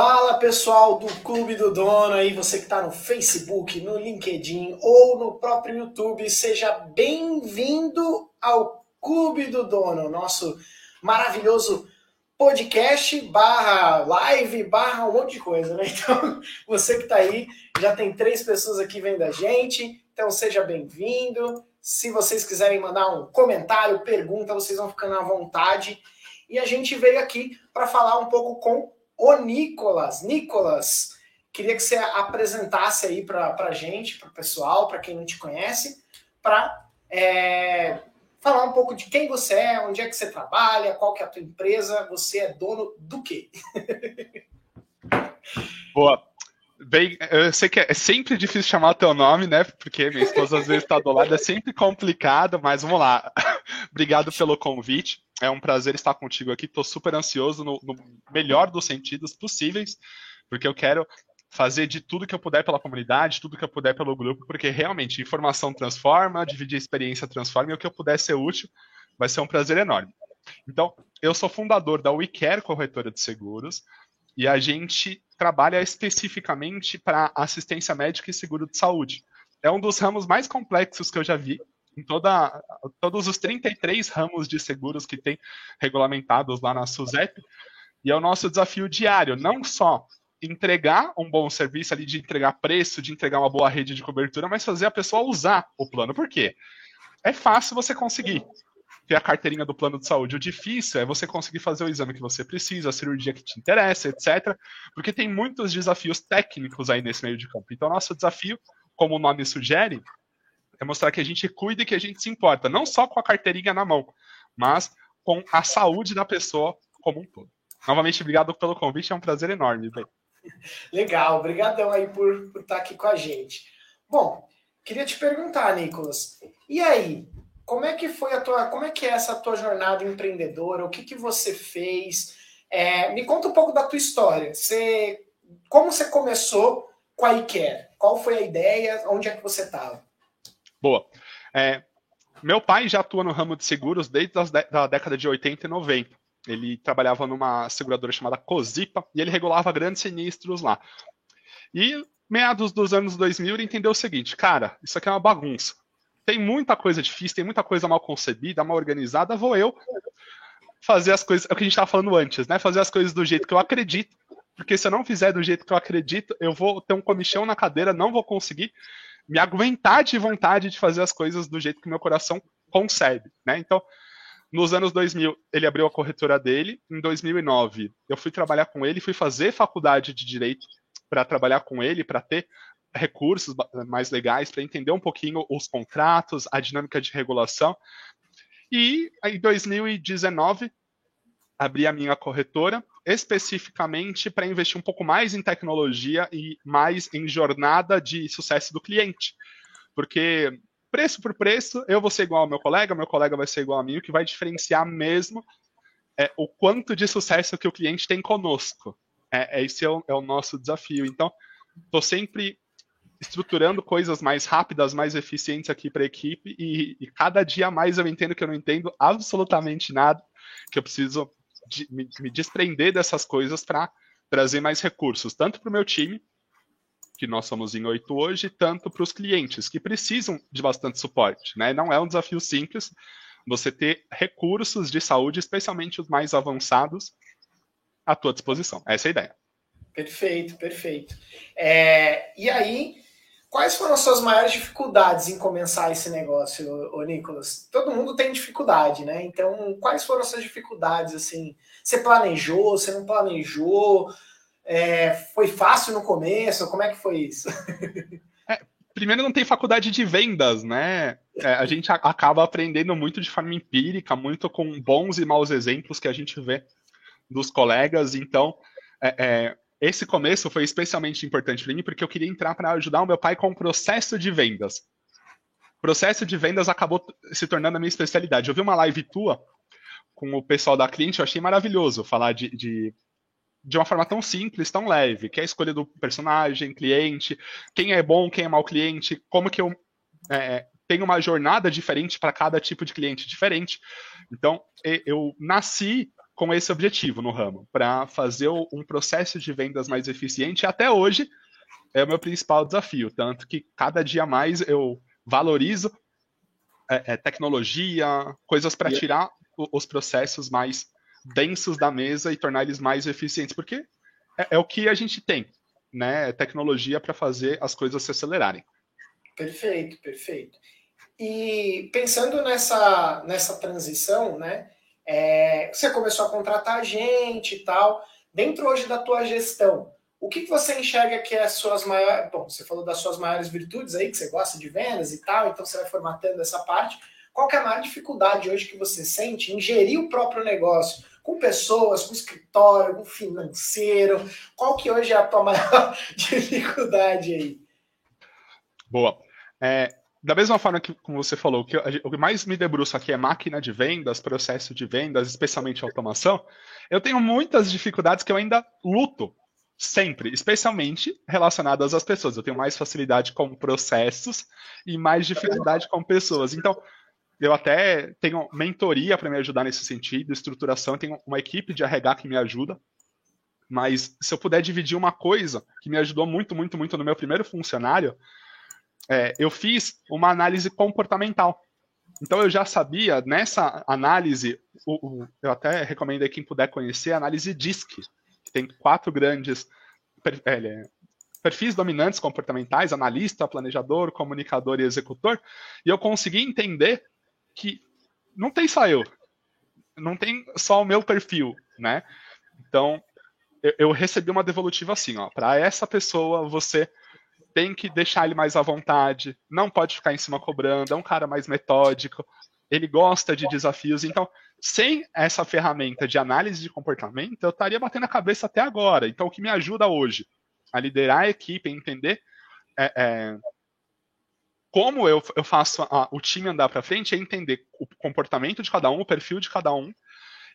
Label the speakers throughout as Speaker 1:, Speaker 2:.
Speaker 1: Fala pessoal do Clube do Dono aí, você que está no Facebook, no LinkedIn ou no próprio YouTube, seja bem-vindo ao Clube do Dono, nosso maravilhoso podcast barra live barra um monte de coisa, né? Então, você que está aí, já tem três pessoas aqui vendo a gente, então seja bem-vindo. Se vocês quiserem mandar um comentário, pergunta, vocês vão ficando à vontade. E a gente veio aqui para falar um pouco com o Nicolas. Nicolas, queria que você apresentasse aí para a gente, para o pessoal, para quem não te conhece, para é, falar um pouco de quem você é, onde é que você trabalha, qual que é a tua empresa, você é dono do quê?
Speaker 2: Boa. Bem, eu sei que é sempre difícil chamar teu nome, né? Porque minha esposa às vezes está do lado, é sempre complicado, mas vamos lá. Obrigado pelo convite. É um prazer estar contigo aqui. Estou super ansioso no, no, melhor dos sentidos possíveis, porque eu quero fazer de tudo que eu puder pela comunidade, tudo que eu puder pelo grupo, porque realmente informação transforma, dividir experiência transforma, e o que eu puder ser útil vai ser um prazer enorme. Então, eu sou fundador da WeCare Corretora de Seguros, e a gente trabalha especificamente para assistência médica e seguro de saúde. É um dos ramos mais complexos que eu já vi. Em toda, todos os 33 ramos de seguros que tem regulamentados lá na SUSEP. E é o nosso desafio diário, não só entregar um bom serviço ali, de entregar preço, de entregar uma boa rede de cobertura, mas fazer a pessoa usar o plano. Por quê? É fácil você conseguir ter a carteirinha do plano de saúde. O difícil é você conseguir fazer o exame que você precisa, a cirurgia que te interessa, etc. Porque tem muitos desafios técnicos aí nesse meio de campo. Então, nosso desafio, como o nome sugere, é mostrar que a gente cuida e que a gente se importa, não só com a carteirinha na mão, mas com a saúde da pessoa como um todo. Novamente, obrigado pelo convite, é um prazer enorme.
Speaker 1: Legal, obrigadão aí por, por estar aqui com a gente. Bom, queria te perguntar, Nicolas, e aí, como é que foi a tua, como é que é essa tua jornada empreendedora? O que que você fez? É, me conta um pouco da tua história. Você, como você começou com a iCare? Qual foi a ideia? Onde é que você estava?
Speaker 2: Boa. É, meu pai já atua no ramo de seguros desde a década de 80 e 90. Ele trabalhava numa seguradora chamada Cozipa e ele regulava grandes sinistros lá. E meados dos anos 2000 ele entendeu o seguinte, cara, isso aqui é uma bagunça tem muita coisa difícil, tem muita coisa mal concebida, mal organizada, vou eu fazer as coisas, é o que a gente estava falando antes, né? Fazer as coisas do jeito que eu acredito, porque se eu não fizer do jeito que eu acredito, eu vou ter um comichão na cadeira, não vou conseguir me aguentar de vontade de fazer as coisas do jeito que meu coração concebe, né? Então, nos anos 2000, ele abriu a corretora dele. Em 2009, eu fui trabalhar com ele, fui fazer faculdade de direito para trabalhar com ele, para ter recursos mais legais para entender um pouquinho os contratos, a dinâmica de regulação. E em 2019 abri a minha corretora especificamente para investir um pouco mais em tecnologia e mais em jornada de sucesso do cliente. Porque preço por preço, eu vou ser igual ao meu colega, meu colega vai ser igual a mim, o que vai diferenciar mesmo é o quanto de sucesso que o cliente tem conosco. É, esse é o, é o nosso desafio. Então, estou sempre estruturando coisas mais rápidas, mais eficientes aqui para a equipe e, e, cada dia mais eu entendo que eu não entendo absolutamente nada, que eu preciso me, me, desprender dessas coisas para trazer mais recursos, tanto para o meu time, que nós somos em oito hoje, tanto para os clientes, que precisam de bastante suporte. Né? Não é um desafio simples você ter recursos de saúde, especialmente os mais avançados, à tua disposição. Essa é a ideia.
Speaker 1: Perfeito, perfeito. É, e aí, Quais foram as suas maiores dificuldades em começar esse negócio, ô, Nicolas? Todo mundo tem dificuldade, né? Então, quais foram as suas dificuldades, assim? Você planejou, você não planejou? É, foi fácil no começo? Como é que foi isso?
Speaker 2: É, primeiro, não tem faculdade de vendas, né? É, a gente acaba aprendendo muito de forma empírica, muito com bons e maus exemplos que a gente vê dos colegas. Então, é, é esse começo foi especialmente importante para mim porque eu queria entrar para ajudar o meu pai com o processo de vendas. Processo de vendas acabou se tornando a minha especialidade. Eu vi uma live tua com o pessoal da cliente, eu achei maravilhoso falar de, de, de uma forma tão simples, tão leve, que é a escolha do personagem, cliente, quem é bom, quem é mau cliente, como que eu é, tenho uma jornada diferente para cada tipo de cliente diferente. Então, eu nasci com esse objetivo no ramo, para fazer um processo de vendas mais eficiente. Até hoje é o meu principal desafio, tanto que cada dia mais eu valorizo é, é, tecnologia, coisas para tirar os processos mais densos da mesa e tornar eles mais eficientes, porque é, é o que a gente tem, né? Tecnologia para fazer as coisas se acelerarem.
Speaker 1: Perfeito, perfeito. E pensando nessa, nessa transição, né? É, você começou a contratar gente e tal. Dentro hoje da tua gestão, o que, que você enxerga que é as suas maiores. Bom, você falou das suas maiores virtudes aí, que você gosta de vendas e tal, então você vai formatando essa parte. Qual é a maior dificuldade hoje que você sente em gerir o próprio negócio? Com pessoas, com escritório, com financeiro? Qual que hoje é a tua maior dificuldade aí?
Speaker 2: Boa. É, da mesma forma que, como você falou, que o que mais me debruço aqui é máquina de vendas, processo de vendas, especialmente automação, eu tenho muitas dificuldades que eu ainda luto sempre, especialmente relacionadas às pessoas. Eu tenho mais facilidade com processos e mais dificuldade com pessoas. Então, eu até tenho mentoria para me ajudar nesse sentido, estruturação, tenho uma equipe de RH que me ajuda. Mas se eu puder dividir uma coisa que me ajudou muito, muito, muito no meu primeiro funcionário, é, eu fiz uma análise comportamental. Então eu já sabia, nessa análise, o, o, eu até recomendo a quem puder conhecer a análise DISC, que tem quatro grandes per, é, perfis dominantes comportamentais, analista, planejador, comunicador e executor, e eu consegui entender que não tem só eu, não tem só o meu perfil, né? Então, eu, eu recebi uma devolutiva assim, ó, para essa pessoa você tem que deixar ele mais à vontade, não pode ficar em cima cobrando, é um cara mais metódico, ele gosta de desafios. Então, sem essa ferramenta de análise de comportamento, eu estaria batendo a cabeça até agora. Então, o que me ajuda hoje a liderar a equipe, a entender é, é, como eu, eu faço a, o time andar para frente, é entender o comportamento de cada um, o perfil de cada um,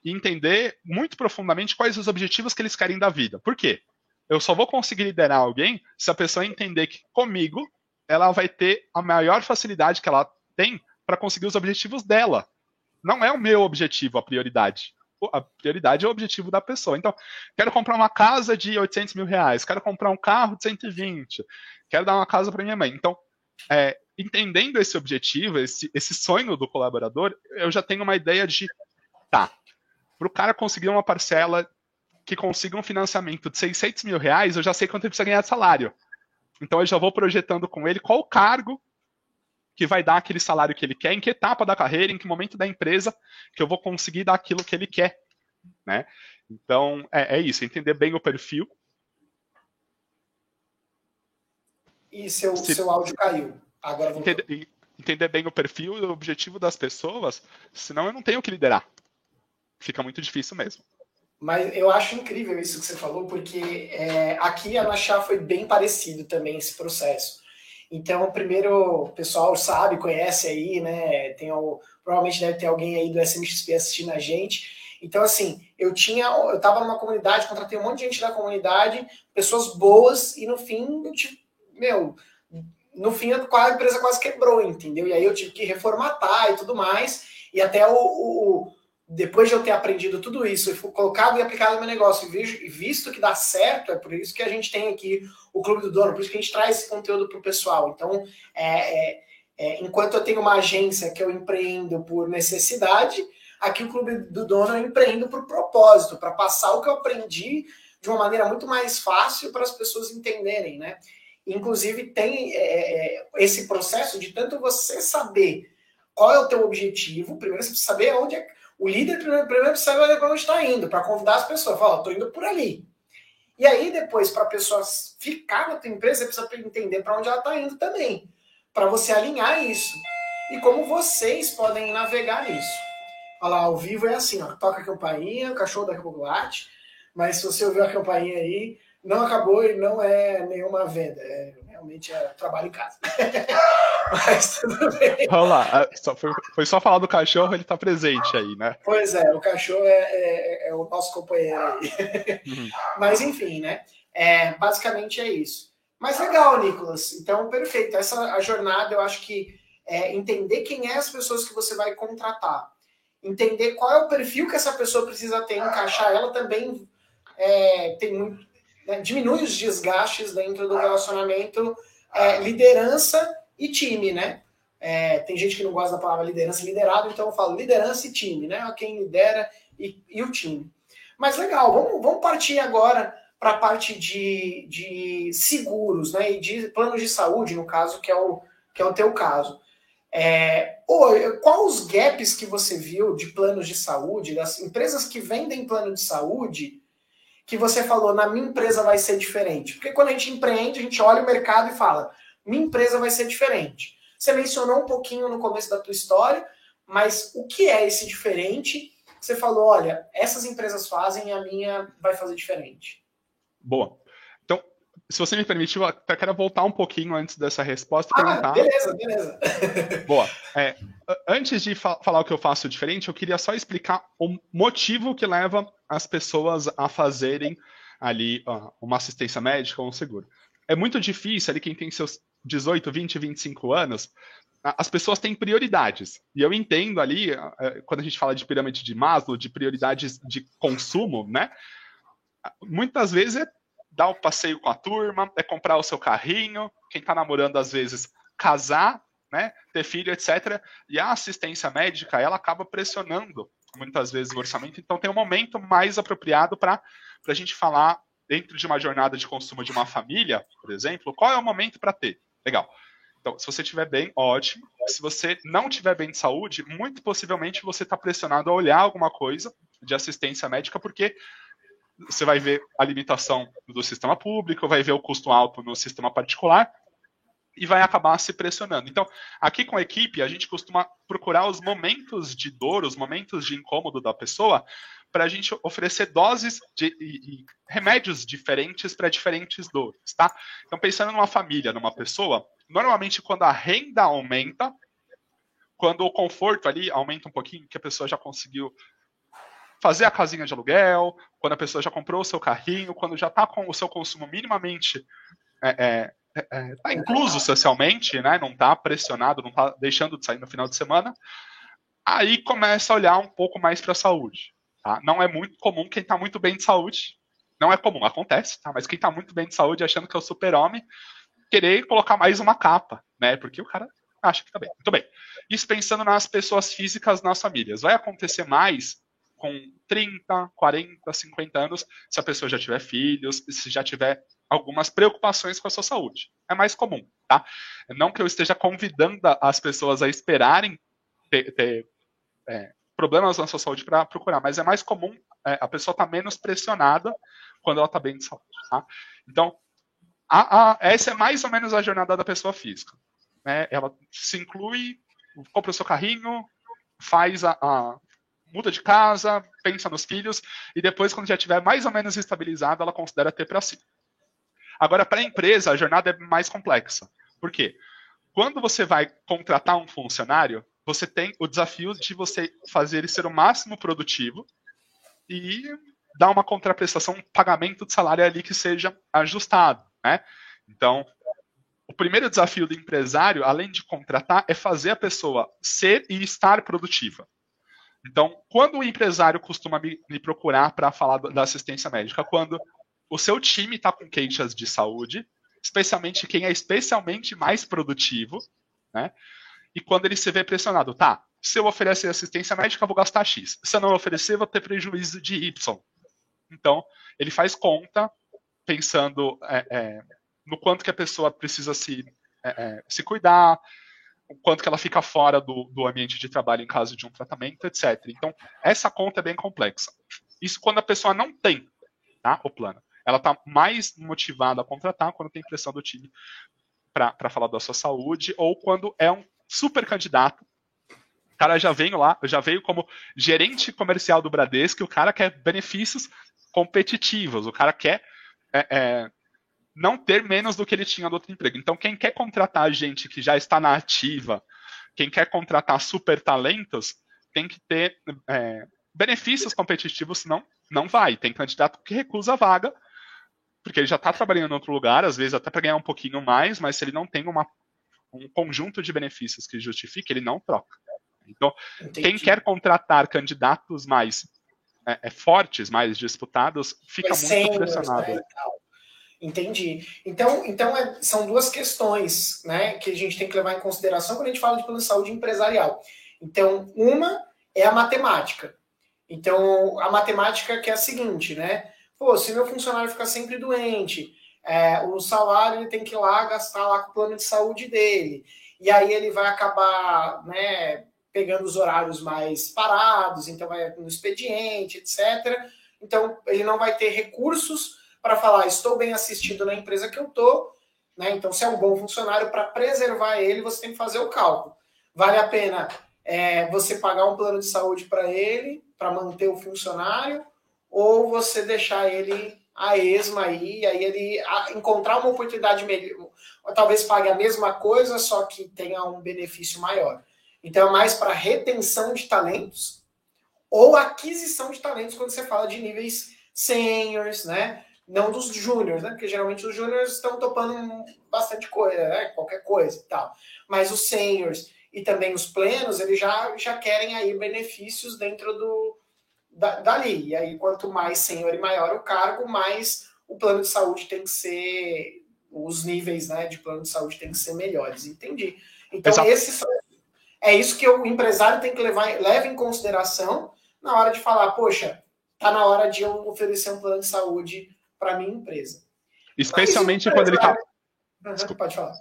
Speaker 2: e entender muito profundamente quais os objetivos que eles querem da vida. Por quê? Eu só vou conseguir liderar alguém se a pessoa entender que comigo ela vai ter a maior facilidade que ela tem para conseguir os objetivos dela. Não é o meu objetivo a prioridade. A prioridade é o objetivo da pessoa. Então, quero comprar uma casa de 800 mil reais, quero comprar um carro de 120, quero dar uma casa para minha mãe. Então, é, entendendo esse objetivo, esse, esse sonho do colaborador, eu já tenho uma ideia de, tá, para o cara conseguir uma parcela que consiga um financiamento de 600 mil reais, eu já sei quanto ele precisa ganhar de salário. Então eu já vou projetando com ele qual o cargo que vai dar aquele salário que ele quer, em que etapa da carreira, em que momento da empresa que eu vou conseguir dar aquilo que ele quer. Né? Então é, é isso, entender bem o perfil.
Speaker 1: E seu, Se... seu áudio caiu. Agora
Speaker 2: entender, entender bem o perfil e o objetivo das pessoas, senão eu não tenho que liderar. Fica muito difícil mesmo.
Speaker 1: Mas eu acho incrível isso que você falou, porque é, aqui a Nachá foi bem parecido também esse processo. Então, primeiro, o pessoal sabe, conhece aí, né? Tem o, provavelmente deve ter alguém aí do SMXP assistindo a gente. Então, assim, eu tinha, eu estava numa comunidade, contratei um monte de gente da comunidade, pessoas boas, e no fim, meu, no fim a empresa quase quebrou, entendeu? E aí eu tive que reformatar e tudo mais, e até o, o depois de eu ter aprendido tudo isso e colocado e aplicado no meu negócio e visto que dá certo, é por isso que a gente tem aqui o Clube do Dono, por isso que a gente traz esse conteúdo para o pessoal. Então, é, é, é, enquanto eu tenho uma agência que eu empreendo por necessidade, aqui o Clube do Dono eu empreendo por propósito, para passar o que eu aprendi de uma maneira muito mais fácil para as pessoas entenderem, né? Inclusive, tem é, é, esse processo de tanto você saber qual é o teu objetivo, primeiro você precisa saber onde é o líder primeiro, primeiro precisa saber para onde está indo, para convidar as pessoas. Fala, estou indo por ali. E aí, depois, para a pessoa ficar na tua empresa, você precisa entender para onde ela está indo também. Para você alinhar isso. E como vocês podem navegar nisso. Olha lá, ao vivo é assim, ó, toca a campainha, o cachorro daqui a pouco late. Mas se você ouvir a campainha aí, não acabou e não é nenhuma venda. É realmente é trabalho em casa. Mas tudo bem.
Speaker 2: Vamos lá, só, foi, foi, só falar do cachorro, ele está presente aí, né?
Speaker 1: Pois é, o cachorro é, é, é o nosso companheiro aí. Uhum. Mas enfim, né? É, basicamente é isso. Mas legal, Nicolas. Então, perfeito. Essa a jornada, eu acho que é entender quem é as pessoas que você vai contratar. entender qual é o perfil que essa pessoa precisa ter, encaixar ela também é, tem muito, né, diminui os desgastes dentro do relacionamento é, liderança e time, né? É, tem gente que não gosta da palavra liderança liderado, então eu falo liderança e time, né? Quem lidera e, e o time. Mas legal, vamos, vamos partir agora para a parte de, de seguros, né? E de planos de saúde, no caso, que é o, que é o teu caso. É, qual os gaps que você viu de planos de saúde, das empresas que vendem plano de saúde, que você falou, na minha empresa vai ser diferente? Porque quando a gente empreende, a gente olha o mercado e fala, minha empresa vai ser diferente. Você mencionou um pouquinho no começo da tua história, mas o que é esse diferente? Você falou, olha, essas empresas fazem e a minha vai fazer diferente.
Speaker 2: Boa. Então, se você me permitir, eu até quero voltar um pouquinho antes dessa resposta e ah, perguntar.
Speaker 1: Beleza, beleza.
Speaker 2: Boa. É, antes de fa falar o que eu faço diferente, eu queria só explicar o motivo que leva as pessoas a fazerem ali uh, uma assistência médica ou um seguro. É muito difícil ali quem tem seus 18, 20, 25 anos, as pessoas têm prioridades. E eu entendo ali, quando a gente fala de pirâmide de Maslow, de prioridades de consumo, né? Muitas vezes é dar um passeio com a turma, é comprar o seu carrinho, quem está namorando, às vezes, casar, né? Ter filho, etc. E a assistência médica, ela acaba pressionando muitas vezes o orçamento. Então, tem um momento mais apropriado para a gente falar dentro de uma jornada de consumo de uma família, por exemplo, qual é o momento para ter? Legal. Então, se você estiver bem, ótimo. Se você não estiver bem de saúde, muito possivelmente você está pressionado a olhar alguma coisa de assistência médica, porque você vai ver a limitação do sistema público, vai ver o custo alto no sistema particular e vai acabar se pressionando. Então, aqui com a equipe, a gente costuma procurar os momentos de dor, os momentos de incômodo da pessoa, para a gente oferecer doses de e, e remédios diferentes para diferentes dores, tá? Então, pensando numa família, numa pessoa, normalmente quando a renda aumenta, quando o conforto ali aumenta um pouquinho, que a pessoa já conseguiu fazer a casinha de aluguel, quando a pessoa já comprou o seu carrinho, quando já está com o seu consumo minimamente é, é, é, tá incluso socialmente, né? Não está pressionado, não está deixando de sair no final de semana. Aí começa a olhar um pouco mais para a saúde. Tá? Não é muito comum quem está muito bem de saúde. Não é comum, acontece, tá? Mas quem está muito bem de saúde, achando que é o super-homem, querer colocar mais uma capa, né? Porque o cara acha que está bem. Muito bem. Isso pensando nas pessoas físicas nas famílias. Vai acontecer mais com 30, 40, 50 anos, se a pessoa já tiver filhos, se já tiver algumas preocupações com a sua saúde. É mais comum, tá? Não que eu esteja convidando as pessoas a esperarem ter, ter é, problemas na sua saúde para procurar, mas é mais comum é, a pessoa estar tá menos pressionada quando ela está bem de saúde. Tá? Então, a, a, essa é mais ou menos a jornada da pessoa física. Né? Ela se inclui, compra o seu carrinho, faz a, a muda de casa, pensa nos filhos e depois, quando já estiver mais ou menos estabilizada, ela considera ter para si. Agora, para a empresa, a jornada é mais complexa. Por quê? Quando você vai contratar um funcionário, você tem o desafio de você fazer ele ser o máximo produtivo e dar uma contraprestação, um pagamento de salário ali que seja ajustado, né? Então, o primeiro desafio do empresário, além de contratar, é fazer a pessoa ser e estar produtiva. Então, quando o empresário costuma me, me procurar para falar da assistência médica? Quando o seu time está com queixas de saúde, especialmente quem é especialmente mais produtivo, né? e quando ele se vê pressionado, tá, se eu oferecer assistência médica, eu vou gastar X. Se eu não oferecer, eu vou ter prejuízo de Y. Então, ele faz conta pensando é, é, no quanto que a pessoa precisa se, é, é, se cuidar, o quanto que ela fica fora do, do ambiente de trabalho em caso de um tratamento, etc. Então, essa conta é bem complexa. Isso quando a pessoa não tem tá, o plano. Ela está mais motivada a contratar quando tem pressão do time para falar da sua saúde ou quando é um super candidato. O cara já veio lá, já veio como gerente comercial do Bradesco, o cara quer benefícios competitivos, o cara quer é, é, não ter menos do que ele tinha no outro emprego. Então, quem quer contratar gente que já está na ativa, quem quer contratar super talentos, tem que ter é, benefícios competitivos, senão não vai. Tem candidato que recusa a vaga, porque ele já está trabalhando em outro lugar, às vezes até para ganhar um pouquinho mais, mas se ele não tem uma um conjunto de benefícios que justifique, ele não troca. Então, Entendi. quem quer contratar candidatos mais é, é, fortes, mais disputados, fica Mas muito pressionado. Né,
Speaker 1: Entendi. Então, então é, são duas questões né, que a gente tem que levar em consideração quando a gente fala de plano de saúde empresarial. Então, uma é a matemática. Então, a matemática que é a seguinte, né? Pô, se meu funcionário ficar sempre doente, é, o salário ele tem que ir lá gastar lá com o plano de saúde dele. E aí ele vai acabar né, pegando os horários mais parados, então vai no expediente, etc. Então, ele não vai ter recursos para falar, estou bem assistido na empresa que eu estou, né? Então, se é um bom funcionário, para preservar ele, você tem que fazer o cálculo. Vale a pena é, você pagar um plano de saúde para ele, para manter o funcionário, ou você deixar ele a esma aí, aí ele encontrar uma oportunidade melhor, talvez pague a mesma coisa, só que tenha um benefício maior. Então é mais para retenção de talentos ou aquisição de talentos quando você fala de níveis seniors, né? Não dos júniors, né? Porque geralmente os júniors estão topando bastante coisa, né? Qualquer coisa e tal. Mas os seniors e também os plenos, eles já, já querem aí benefícios dentro do, dali. E aí, quanto mais senhor e maior o cargo, mais o plano de saúde tem que ser, os níveis né, de plano de saúde tem que ser melhores. Entendi. Então, Exato. esses é isso que o empresário tem que levar leva em consideração na hora de falar, poxa, tá na hora de eu oferecer um plano de saúde para minha empresa.
Speaker 2: Especialmente quando ele está. Pode falar.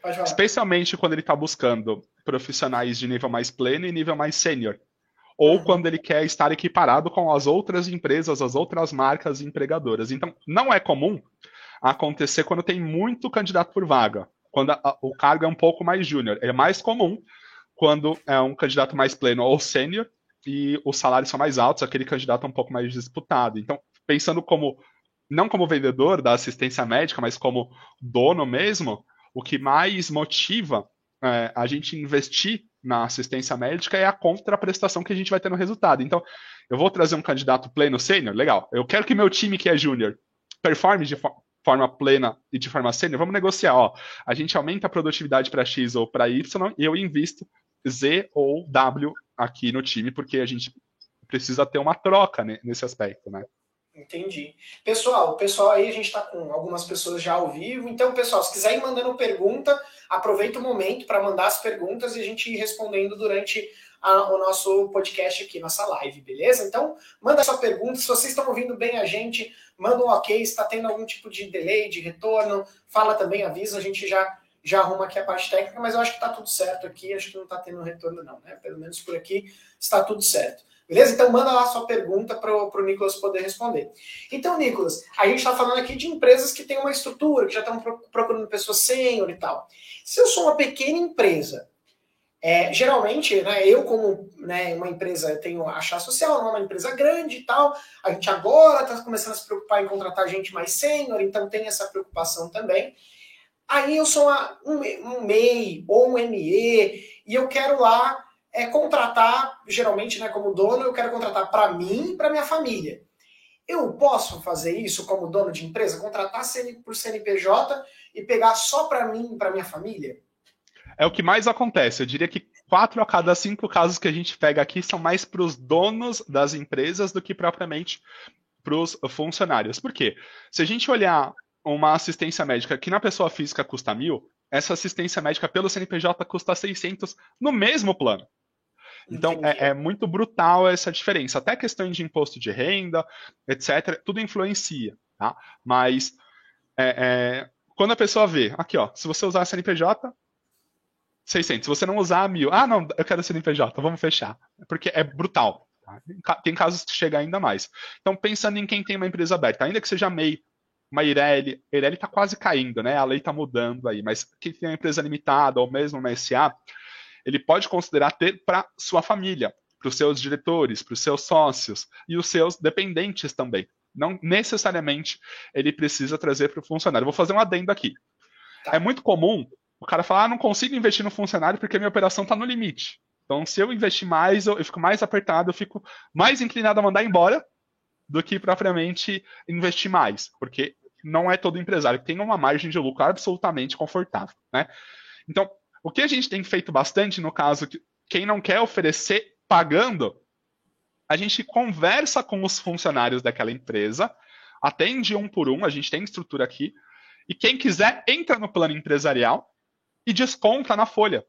Speaker 2: Pode falar. Especialmente quando ele está buscando profissionais de nível mais pleno e nível mais sênior ou quando ele quer estar equiparado com as outras empresas, as outras marcas empregadoras. Então, não é comum acontecer quando tem muito candidato por vaga, quando a, a, o cargo é um pouco mais júnior. É mais comum quando é um candidato mais pleno ou sênior e os salários são mais altos, aquele candidato é um pouco mais disputado. Então, pensando como não como vendedor da assistência médica, mas como dono mesmo, o que mais motiva é, a gente investir na assistência médica é a contraprestação que a gente vai ter no resultado. Então, eu vou trazer um candidato pleno sênior, legal. Eu quero que meu time que é júnior performe de forma plena e de forma sênior. Vamos negociar, ó. A gente aumenta a produtividade para X ou para Y e eu invisto Z ou W aqui no time, porque a gente precisa ter uma troca nesse aspecto, né?
Speaker 1: Entendi. Pessoal, pessoal aí a gente está com algumas pessoas já ao vivo. Então, pessoal, se quiser ir mandando pergunta, aproveita o momento para mandar as perguntas e a gente ir respondendo durante a, o nosso podcast aqui, nossa live, beleza? Então, manda sua pergunta. Se vocês estão ouvindo bem a gente, manda um ok. Se está tendo algum tipo de delay, de retorno, fala também, avisa, a gente já já arruma aqui a parte técnica, mas eu acho que está tudo certo aqui, acho que não está tendo retorno não, né? Pelo menos por aqui está tudo certo. Beleza? Então manda lá sua pergunta para o Nicolas poder responder. Então, Nicolas, a gente está falando aqui de empresas que têm uma estrutura, que já estão procurando pessoas sênior e tal. Se eu sou uma pequena empresa, é, geralmente, né, eu como né, uma empresa, tenho a chá social, não é uma empresa grande e tal, a gente agora está começando a se preocupar em contratar gente mais sênior, então tem essa preocupação também. Aí eu sou uma, um, um MEI ou um ME e eu quero lá é contratar, geralmente, né, como dono, eu quero contratar para mim e para minha família. Eu posso fazer isso como dono de empresa, contratar por CNPJ e pegar só para mim e para minha família?
Speaker 2: É o que mais acontece. Eu diria que quatro a cada cinco casos que a gente pega aqui são mais para os donos das empresas do que propriamente para os funcionários. Por quê? Se a gente olhar uma assistência médica que na pessoa física custa mil, essa assistência médica pelo CNPJ custa 600 no mesmo plano. Então é, é, muito brutal essa diferença. Até questão de imposto de renda, etc., tudo influencia. Tá? Mas é, é, quando a pessoa vê, aqui ó, se você usar a CNPJ, 600. Se você não usar, mil. Ah, não, eu quero CNPJ, vamos fechar. Porque é brutal. Tá? Tem casos que chega ainda mais. Então, pensando em quem tem uma empresa aberta, ainda que seja MEI, uma Ireli, a Ireli está quase caindo, né? A lei está mudando aí, mas quem tem uma empresa limitada ou mesmo uma SA, ele pode considerar ter para sua família, para os seus diretores, para os seus sócios e os seus dependentes também. Não necessariamente ele precisa trazer para o funcionário. vou fazer um adendo aqui. Tá. É muito comum o cara falar: ah, não consigo investir no funcionário porque minha operação está no limite. Então, se eu investir mais, eu, eu fico mais apertado, eu fico mais inclinado a mandar embora do que propriamente investir mais, porque não é todo empresário que tem uma margem de lucro absolutamente confortável, né? Então, o que a gente tem feito bastante no caso quem não quer oferecer pagando, a gente conversa com os funcionários daquela empresa, atende um por um, a gente tem estrutura aqui, e quem quiser entra no plano empresarial e desconta na folha.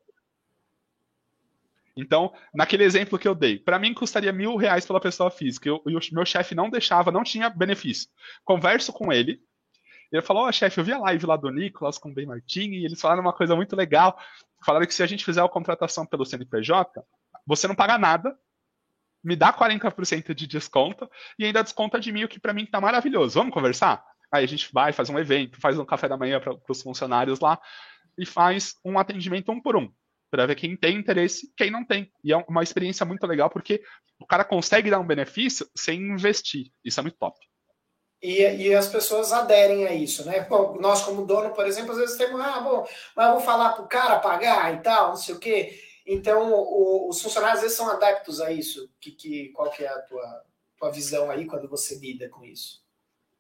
Speaker 2: Então, naquele exemplo que eu dei, para mim custaria mil reais pela pessoa física, e o meu chefe não deixava, não tinha benefício. Converso com ele, ele falou, ó, oh, chefe, eu vi a live lá do Nicolas com o Ben Martini, e eles falaram uma coisa muito legal, falaram que se a gente fizer a contratação pelo CNPJ, você não paga nada, me dá 40% de desconto, e ainda desconta de mim, o que para mim tá maravilhoso. Vamos conversar? Aí a gente vai, faz um evento, faz um café da manhã para os funcionários lá, e faz um atendimento um por um para ver quem tem interesse quem não tem. E é uma experiência muito legal porque o cara consegue dar um benefício sem investir. Isso é muito top.
Speaker 1: E, e as pessoas aderem a isso, né? Nós, como dono, por exemplo, às vezes temos, ah, bom, mas eu vou falar para o cara pagar e tal, não sei o quê. Então, o, os funcionários às vezes são adeptos a isso. Que, que, qual que é a tua, tua visão aí quando você lida com isso?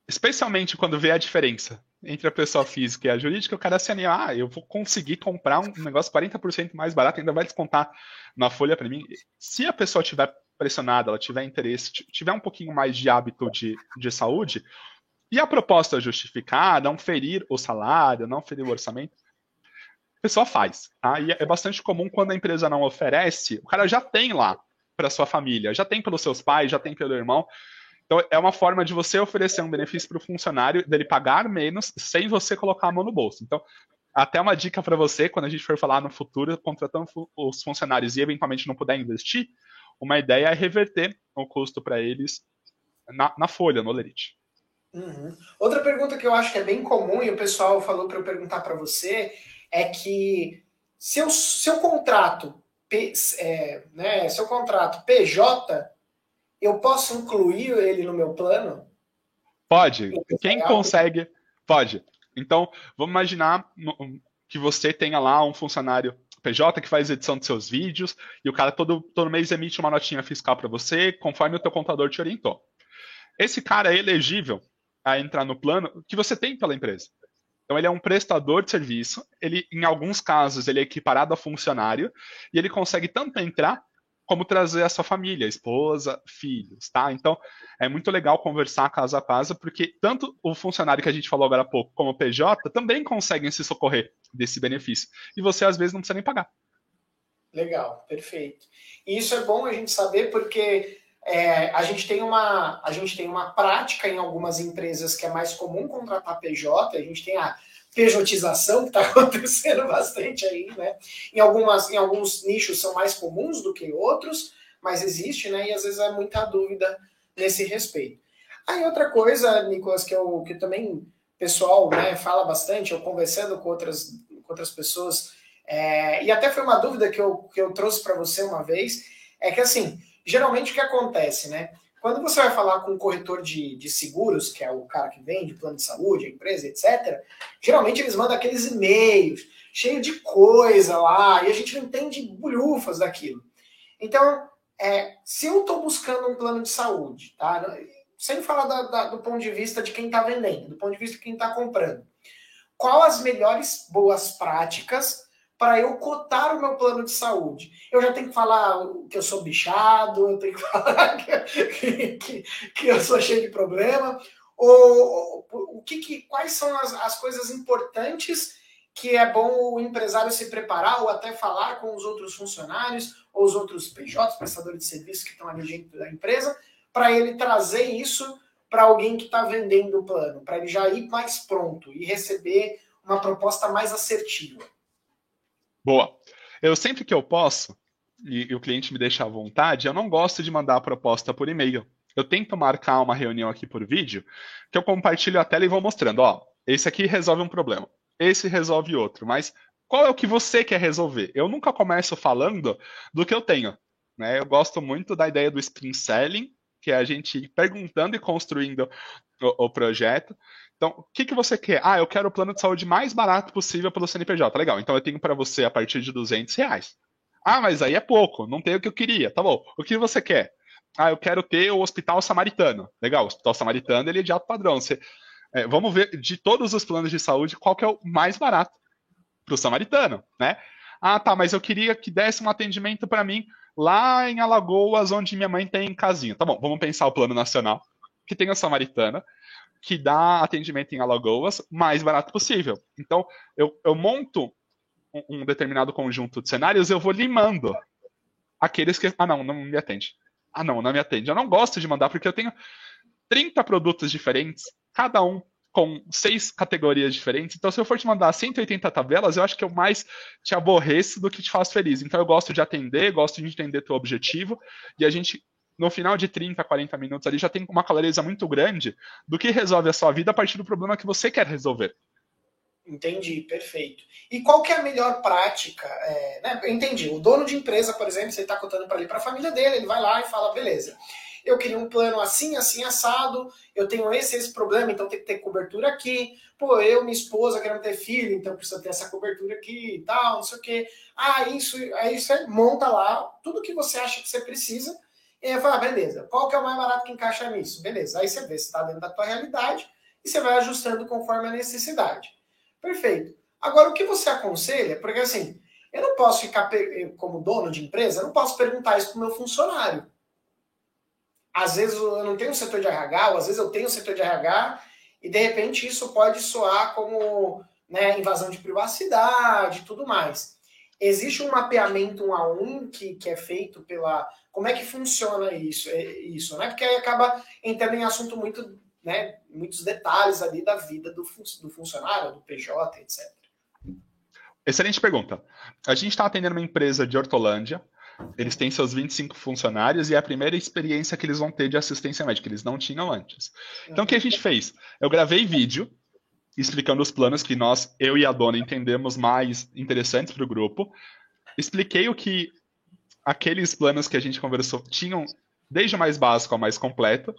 Speaker 2: Especialmente quando vê a diferença entre a pessoa física e a jurídica, o cara se anima, ah, eu vou conseguir comprar um negócio 40% mais barato, ainda vai descontar na folha para mim. Se a pessoa tiver pressionada, ela tiver interesse, tiver um pouquinho mais de hábito de, de saúde, e a proposta justificada, não ferir o salário, não ferir o orçamento, a pessoa faz. Tá? E é bastante comum quando a empresa não oferece, o cara já tem lá para sua família, já tem pelos seus pais, já tem pelo irmão, então, é uma forma de você oferecer um benefício para o funcionário, dele pagar menos, sem você colocar a mão no bolso. Então, até uma dica para você, quando a gente for falar no futuro, contratando os funcionários e eventualmente não puder investir, uma ideia é reverter o custo para eles na, na, folha, no Lerite.
Speaker 1: Uhum. Outra pergunta que eu acho que é bem comum, e o pessoal falou para eu perguntar para você, é que se eu, se eu contrato, é, né, se eu contrato PJ, eu posso incluir ele no meu plano?
Speaker 2: Pode. Quem consegue, pode. Então, vamos imaginar que você tenha lá um funcionário PJ que faz edição de seus vídeos e o cara todo, todo mês emite uma notinha fiscal para você, conforme o teu contador te orientou. Esse cara é elegível a entrar no plano que você tem pela empresa. Então ele é um prestador de serviço, ele em alguns casos ele é equiparado a funcionário e ele consegue tanto entrar como trazer a sua família, esposa, filhos, tá? Então, é muito legal conversar casa a casa, porque tanto o funcionário que a gente falou agora há pouco, como o PJ, também conseguem se socorrer desse benefício. E você, às vezes, não precisa nem pagar.
Speaker 1: Legal, perfeito. E isso é bom a gente saber, porque é, a, gente tem uma, a gente tem uma prática em algumas empresas que é mais comum contratar PJ, a gente tem a pejotização que está acontecendo bastante aí, né? Em, algumas, em alguns nichos são mais comuns do que outros, mas existe, né? E às vezes há muita dúvida nesse respeito. Aí outra coisa, Nicolas, que eu que também pessoal né, fala bastante, eu conversando com outras, com outras pessoas, é, e até foi uma dúvida que eu, que eu trouxe para você uma vez, é que assim, geralmente o que acontece, né? Quando você vai falar com um corretor de, de seguros, que é o cara que vende plano de saúde, a empresa, etc., geralmente eles mandam aqueles e-mails cheio de coisa lá, e a gente não entende bulhufas daquilo. Então, é, se eu estou buscando um plano de saúde, tá? Sem falar da, da, do ponto de vista de quem está vendendo, do ponto de vista de quem está comprando, qual as melhores boas práticas para eu cotar o meu plano de saúde. Eu já tenho que falar que eu sou bichado, eu tenho que falar que, que, que eu sou cheio de problema. Ou, o que, que quais são as, as coisas importantes que é bom o empresário se preparar ou até falar com os outros funcionários ou os outros PJs, prestadores de serviços que estão ali dentro da empresa, para ele trazer isso para alguém que está vendendo o plano, para ele já ir mais pronto e receber uma proposta mais assertiva.
Speaker 2: Boa. Eu sempre que eu posso, e, o cliente me deixa à vontade, eu não gosto de mandar a proposta por e-mail. Eu tento marcar uma reunião aqui por vídeo, que eu compartilho a tela e vou mostrando, ó, esse aqui resolve um problema, esse resolve outro, mas qual é o que você quer resolver? Eu nunca começo falando do que eu tenho. Né? Eu gosto muito da ideia do spin selling, que é a gente ir perguntando e construindo o, o projeto. Então, o que, que você quer? Ah, eu quero o plano de saúde mais barato possível pelo CNPJ. Legal, então eu tenho para você a partir de 200 reais. Ah, mas aí é pouco, não tem o que eu queria. Tá bom, o que você quer? Ah, eu quero ter o Hospital Samaritano. Legal, o Hospital Samaritano ele é de alto padrão. Você, é, vamos ver de todos os planos de saúde qual que é o mais barato para o Samaritano, né? Ah, tá, mas eu queria que desse um atendimento para mim lá em Alagoas, onde minha mãe tem casinha. Tá bom, vamos pensar o plano nacional, que tem a Samaritana, que dá atendimento em Alagoas mais barato possível. Então, eu, eu monto um, um determinado conjunto de cenários, eu vou limando aqueles que. Ah, não, não me atende. Ah, não, não me atende. Eu não gosto de mandar porque eu tenho 30 produtos diferentes, cada um com seis categorias diferentes. Então, se eu for te mandar 180 tabelas, eu acho que eu mais te aborreço do que te faço feliz. Então, eu gosto de atender, gosto de entender teu objetivo, e a gente, no final de 30, 40 minutos ali, já tem uma clareza muito grande do que resolve a sua vida a partir do problema que você quer resolver.
Speaker 1: Entendi, perfeito. E qual que é a melhor prática? É, né? Entendi. O dono de empresa, por exemplo, você está contando para ele para a família dele, ele vai lá e fala, beleza eu queria um plano assim, assim, assado, eu tenho esse, esse problema, então tem que ter cobertura aqui. Pô, eu, minha esposa, querendo ter filho, então precisa ter essa cobertura aqui e tal, não sei o quê. Ah, isso, aí você monta lá tudo que você acha que você precisa. E aí fala, ah, beleza, qual que é o mais barato que encaixa nisso? Beleza, aí você vê se está dentro da tua realidade e você vai ajustando conforme a necessidade. Perfeito. Agora, o que você aconselha, porque assim, eu não posso ficar, como dono de empresa, eu não posso perguntar isso para o meu funcionário às vezes eu não tenho um setor de RH, ou às vezes eu tenho um setor de RH, e de repente isso pode soar como né, invasão de privacidade e tudo mais. Existe um mapeamento um a um que, que é feito pela. Como é que funciona isso? É, isso né? Porque aí acaba entrando em assunto muito, né, muitos detalhes ali da vida do, do funcionário, do PJ, etc.
Speaker 2: Excelente pergunta. A gente está atendendo uma empresa de Hortolândia, eles têm seus 25 funcionários e é a primeira experiência que eles vão ter de assistência médica, eles não tinham antes. Então, o que a gente fez? Eu gravei vídeo explicando os planos que nós, eu e a dona, entendemos mais interessantes para o grupo. Expliquei o que aqueles planos que a gente conversou tinham, desde o mais básico ao mais completo.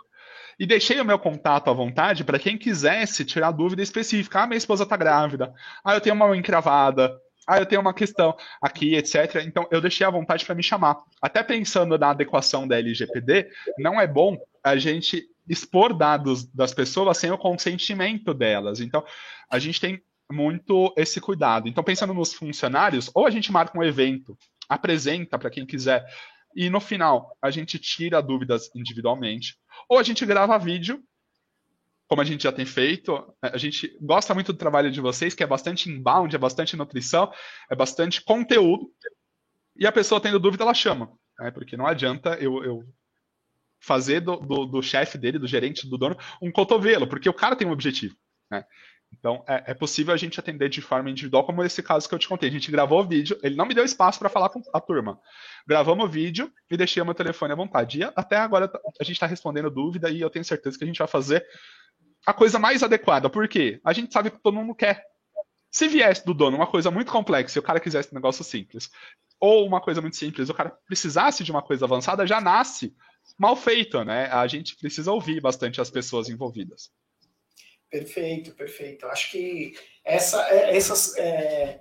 Speaker 2: E deixei o meu contato à vontade para quem quisesse tirar dúvida específica. Ah, minha esposa está grávida. Ah, eu tenho uma encravada ah, eu tenho uma questão aqui, etc. Então, eu deixei à vontade para me chamar. Até pensando na adequação da LGPD, não é bom a gente expor dados das pessoas sem o consentimento delas. Então, a gente tem muito esse cuidado. Então, pensando nos funcionários, ou a gente marca um evento, apresenta para quem quiser, e no final a gente tira dúvidas individualmente, ou a gente grava vídeo como a gente já tem feito. A gente gosta muito do trabalho de vocês, que é bastante inbound, é bastante nutrição, é bastante conteúdo. E a pessoa tendo dúvida, ela chama. Né? Porque não adianta eu, eu fazer do, do, do chefe dele, do gerente, do dono, um cotovelo, porque o cara tem um objetivo. Né? Então, é, é, possível a gente atender de forma individual, como esse caso que eu te contei. A gente gravou o vídeo, ele não me deu espaço para falar com a turma. Gravamos o vídeo e deixei o meu telefone à vontade. E até agora a gente está respondendo dúvida e eu tenho certeza que a gente vai fazer a coisa mais adequada. Por quê? A gente sabe que todo mundo quer. Se viesse do dono uma coisa muito complexa e o cara quisesse um negócio simples, ou uma coisa muito simples, o cara precisasse de uma coisa avançada, já nasce mal feito, né? A gente precisa ouvir bastante as pessoas envolvidas.
Speaker 1: Perfeito, perfeito. Acho que essa, é, essas, é,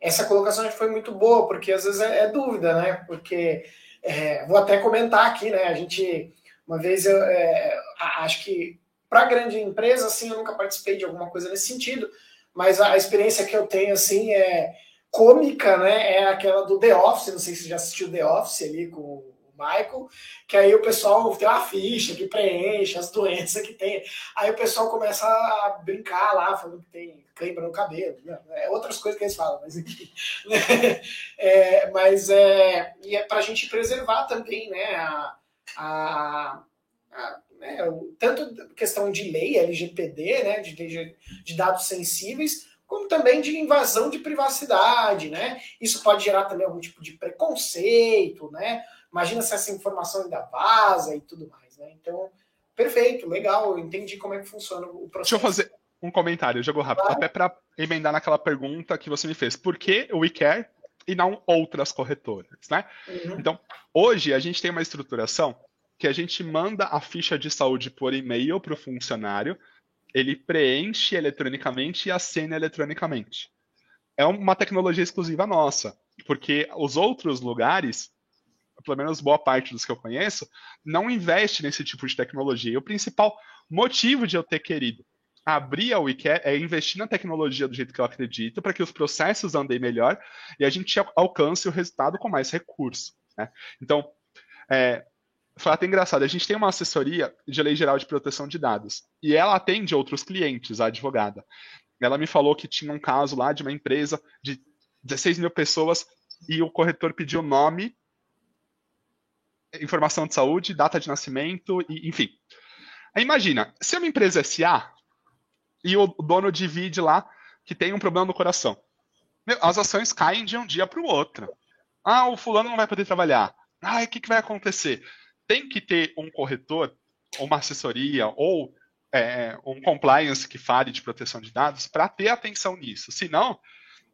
Speaker 1: essa colocação foi muito boa, porque às vezes é, é dúvida, né? Porque é, vou até comentar aqui, né? A gente, uma vez, eu, é, acho que para grande empresa, assim, eu nunca participei de alguma coisa nesse sentido, mas a experiência que eu tenho, assim, é cômica, né? É aquela do The Office, não sei se você já assistiu The Office ali com o Michael, que aí o pessoal tem uma ficha que preenche as doenças que tem. Aí o pessoal começa a brincar lá, falando que tem cãibra no cabelo. Né? É outras coisas que eles falam, mas enfim. É, mas é, e é para a gente preservar também, né? A, a, a né, tanto questão de lei, LGPD, né, de, de, de dados sensíveis, como também de invasão de privacidade, né? Isso pode gerar também algum tipo de preconceito, né? Imagina se essa informação ainda vaza e tudo mais, né? Então, perfeito, legal, eu entendi como é que funciona o processo.
Speaker 2: Deixa eu fazer um comentário, jogo rápido, claro. até para emendar naquela pergunta que você me fez. Por que o WeCare e não outras corretoras, né? Uhum. Então, hoje a gente tem uma estruturação que a gente manda a ficha de saúde por e-mail para o funcionário, ele preenche eletronicamente e assina eletronicamente. É uma tecnologia exclusiva nossa, porque os outros lugares, pelo menos boa parte dos que eu conheço, não investe nesse tipo de tecnologia. E o principal motivo de eu ter querido abrir a WeCare é investir na tecnologia do jeito que eu acredito, para que os processos andem melhor e a gente alcance o resultado com mais recurso. Né? Então, é, foi até engraçado, a gente tem uma assessoria de lei geral de proteção de dados e ela atende outros clientes, a advogada. Ela me falou que tinha um caso lá de uma empresa de 16 mil pessoas e o corretor pediu nome, informação de saúde, data de nascimento, e, enfim. Aí imagina, se é uma empresa SA, e o dono divide lá que tem um problema no coração. As ações caem de um dia para o outro. Ah, o fulano não vai poder trabalhar. Ah, o que, que vai acontecer? Tem que ter um corretor, uma assessoria ou é, um compliance que fale de proteção de dados para ter atenção nisso. Senão,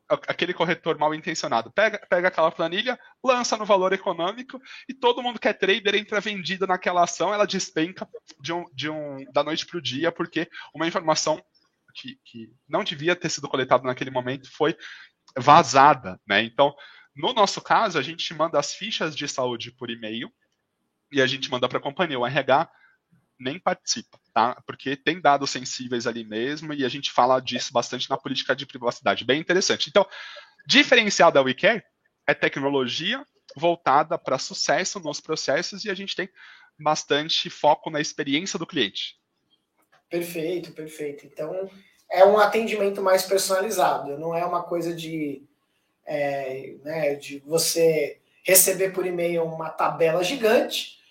Speaker 2: aquele corretor mal intencionado pega, pega aquela planilha, lança no valor econômico e todo mundo que é trader entra vendido naquela ação, ela despenca de um, de um, da noite para o dia, porque uma informação que, que não devia ter sido coletado naquele momento foi vazada, né? Então, no nosso caso, a gente manda as fichas de saúde por e-mail e a gente manda para a companhia. O RH nem participa, tá? Porque tem dados sensíveis ali mesmo e a gente fala disso bastante na política de privacidade. Bem interessante. Então, diferencial da WeCare é tecnologia voltada para sucesso nos processos e a gente tem bastante foco na experiência do cliente.
Speaker 1: Perfeito, perfeito. Então, é um atendimento mais personalizado, não é uma coisa de, é, né, de você receber por e-mail uma tabela gigante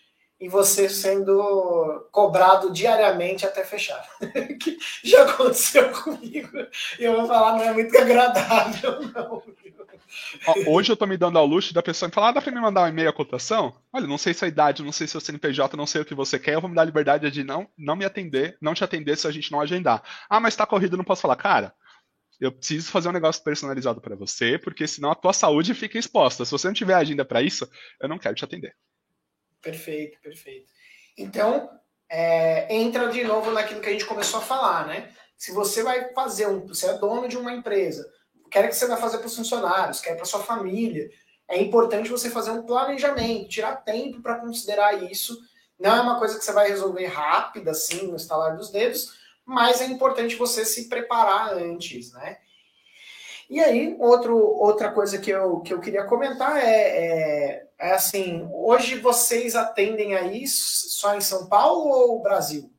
Speaker 1: e você sendo cobrado diariamente até fechar. que já aconteceu comigo. E eu vou falar, não é muito agradável, não.
Speaker 2: Hoje eu tô me dando ao luxo da pessoa me falar, ah, dá pra me mandar um e-mail a cotação? Olha, não sei sua idade, não sei seu CNPJ, não sei o que você quer, eu vou me dar a liberdade de não, não me atender, não te atender se a gente não agendar. Ah, mas tá corrido, não posso falar. Cara, eu preciso fazer um negócio personalizado para você, porque senão a tua saúde fica exposta. Se você não tiver agenda para isso, eu não quero te atender.
Speaker 1: Perfeito, perfeito. Então, é, entra de novo naquilo que a gente começou a falar, né? Se você vai fazer um, você é dono de uma empresa, quer que você vai fazer para os funcionários, quer para sua família. É importante você fazer um planejamento, tirar tempo para considerar isso. Não é uma coisa que você vai resolver rápida, assim, no estalar dos dedos, mas é importante você se preparar antes, né? E aí, outro, outra coisa que eu, que eu queria comentar é, é, é assim, hoje vocês atendem aí só em São Paulo ou Brasil?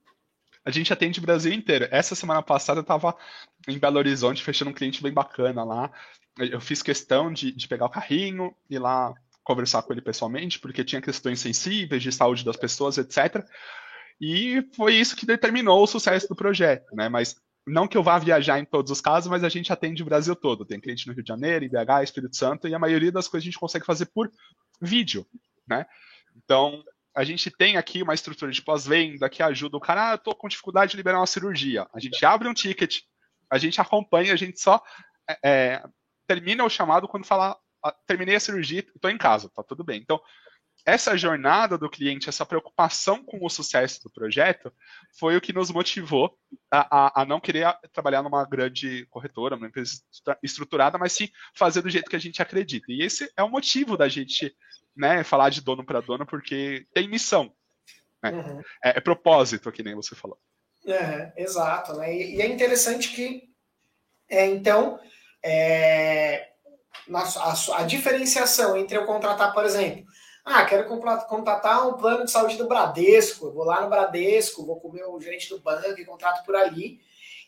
Speaker 2: a gente atende o Brasil inteiro. Essa semana passada eu estava em Belo Horizonte fechando um cliente bem bacana lá. Eu fiz questão de, de pegar o carrinho e lá conversar com ele pessoalmente, porque tinha questões sensíveis de saúde das pessoas, etc. E foi isso que determinou o sucesso do projeto, né? Mas não que eu vá viajar em todos os casos, mas a gente atende o Brasil todo. Tem cliente no Rio de Janeiro, em BH, Espírito Santo, e a maioria das coisas a gente consegue fazer por vídeo, né? Então, a gente tem aqui uma estrutura de pós-venda que ajuda o cara, ah, eu tô com dificuldade de liberar uma cirurgia. A gente abre um ticket, a gente acompanha, a gente só é, é termina o chamado quando falar, ah, terminei a cirurgia, estou em casa, tá tudo bem. Então, essa jornada do cliente, essa preocupação com o sucesso do projeto, foi o que nos motivou a, a, a não querer trabalhar numa grande corretora, numa empresa estruturada, mas sim fazer do jeito que a gente acredita. E esse é o motivo da gente né, falar de dono para dono, porque tem missão. Né? Uhum. É, é, propósito, que nem você falou.
Speaker 1: É, exato. Né? E, e, é interessante que, é, então, é, a, a, diferenciação entre eu contratar, por exemplo, ah, quero contratar um plano de saúde do Bradesco, eu vou lá no Bradesco, vou com o meu gerente do banco e contrato por ali.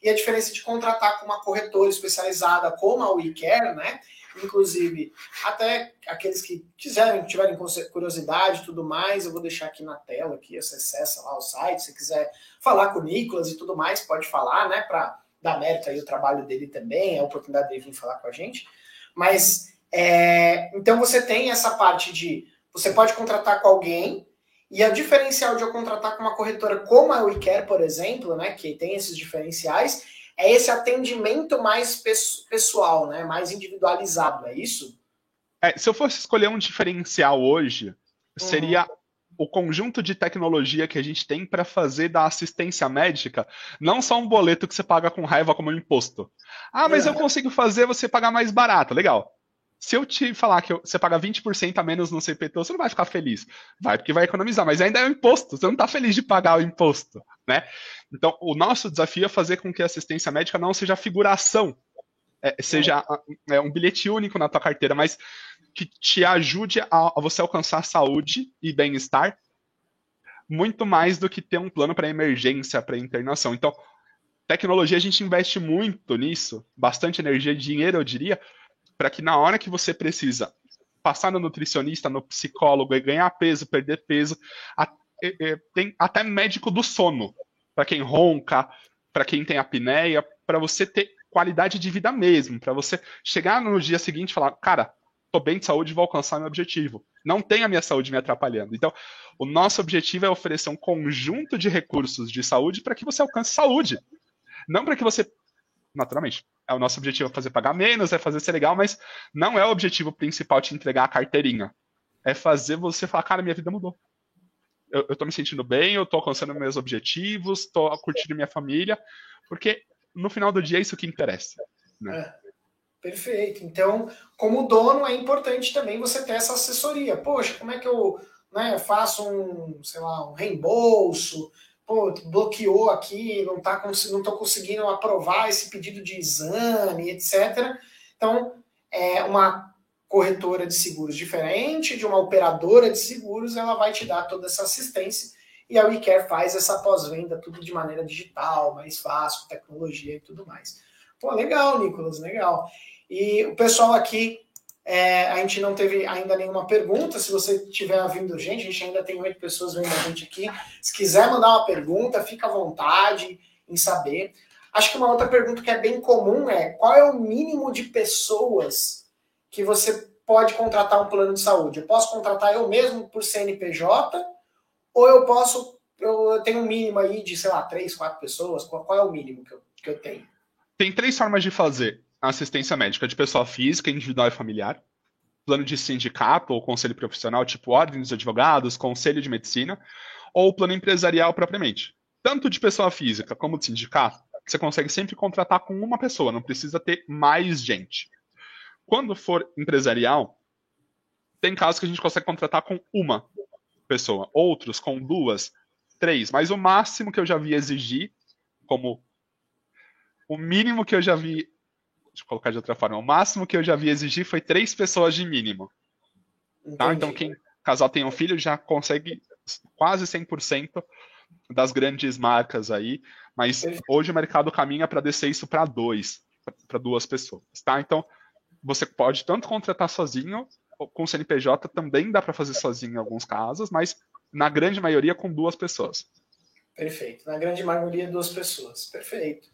Speaker 1: E a diferença de contratar com uma corretora especializada como a WeCare, né? Inclusive, até aqueles que quiserem, tiverem curiosidade e tudo mais, eu vou deixar aqui na tela, aqui, você acessa lá o site, se quiser falar com o Nicolas e tudo mais, pode falar, né, para dar mérito aí o trabalho dele também, a oportunidade de vir falar com a gente. Mas, é, então você tem essa parte de, você pode contratar com alguém, e a diferencial de eu contratar com uma corretora como a WeCare, por exemplo, né, que tem esses diferenciais, é esse atendimento mais pessoal, né? mais individualizado, é isso?
Speaker 2: É, se eu fosse escolher um diferencial hoje, seria uhum. o conjunto de tecnologia que a gente tem para fazer da assistência médica não só um boleto que você paga com raiva como um imposto. Ah, mas uhum. eu consigo fazer você pagar mais barato. Legal. Se eu te falar que você paga 20% a menos no CPT, você não vai ficar feliz. Vai porque vai economizar, mas ainda é um imposto. Você não está feliz de pagar o imposto, né? Então, o nosso desafio é fazer com que a assistência médica não seja figuração, é, seja é, um bilhete único na tua carteira, mas que te ajude a, a você alcançar saúde e bem-estar muito mais do que ter um plano para emergência, para internação. Então, tecnologia a gente investe muito nisso, bastante energia e dinheiro, eu diria, para que na hora que você precisa passar no nutricionista, no psicólogo e ganhar peso, perder peso, a, tem até médico do sono, para quem ronca, para quem tem apneia, para você ter qualidade de vida mesmo, para você chegar no dia seguinte e falar, cara, tô bem de saúde vou alcançar meu objetivo. Não tem a minha saúde me atrapalhando. Então, o nosso objetivo é oferecer um conjunto de recursos de saúde para que você alcance saúde. Não para que você. Naturalmente, é o nosso objetivo é fazer pagar menos, é fazer ser legal, mas não é o objetivo principal te entregar a carteirinha. É fazer você falar, cara, minha vida mudou. Eu, eu tô me sentindo bem, eu tô alcançando meus objetivos, tô curtindo minha família, porque no final do dia é isso que interessa. Né? É.
Speaker 1: Perfeito. Então, como dono, é importante também você ter essa assessoria. Poxa, como é que eu né, faço um, sei lá, um reembolso? Pô, bloqueou aqui, não tá não estou conseguindo aprovar esse pedido de exame, etc. Então, é uma corretora de seguros diferente de uma operadora de seguros, ela vai te dar toda essa assistência e a WeCare faz essa pós-venda tudo de maneira digital, mais fácil, tecnologia e tudo mais. Pô, legal, Nicolas, legal. E o pessoal aqui, é, a gente não teve ainda nenhuma pergunta. Se você tiver vindo gente, a gente ainda tem oito pessoas vendo a gente aqui. Se quiser mandar uma pergunta, fica à vontade em saber. Acho que uma outra pergunta que é bem comum é qual é o mínimo de pessoas que você pode contratar um plano de saúde? Eu posso contratar eu mesmo por CNPJ ou eu posso, eu tenho um mínimo aí de, sei lá, três, quatro pessoas? Qual, qual é o mínimo que eu, que eu tenho?
Speaker 2: Tem três formas de fazer assistência médica de pessoa física, individual e familiar, plano de sindicato ou conselho profissional, tipo ordem dos advogados, conselho de medicina, ou plano empresarial propriamente. Tanto de pessoa física como de sindicato, você consegue sempre contratar com uma pessoa, não precisa ter mais gente. Quando for empresarial, tem casos que a gente consegue contratar com uma pessoa, outros com duas, três, mas o máximo que eu já vi exigir, como o mínimo que eu já vi Deixa eu colocar de outra forma. O máximo que eu já vi exigir foi três pessoas de mínimo. Tá? Então, quem casal tem um filho já consegue quase 100% das grandes marcas aí, mas hoje o mercado caminha para descer isso para dois, para duas pessoas, tá? Então, você pode tanto contratar sozinho, com CNPJ também dá para fazer sozinho em alguns casos, mas na grande maioria com duas pessoas.
Speaker 1: Perfeito. Na grande maioria, duas pessoas. Perfeito.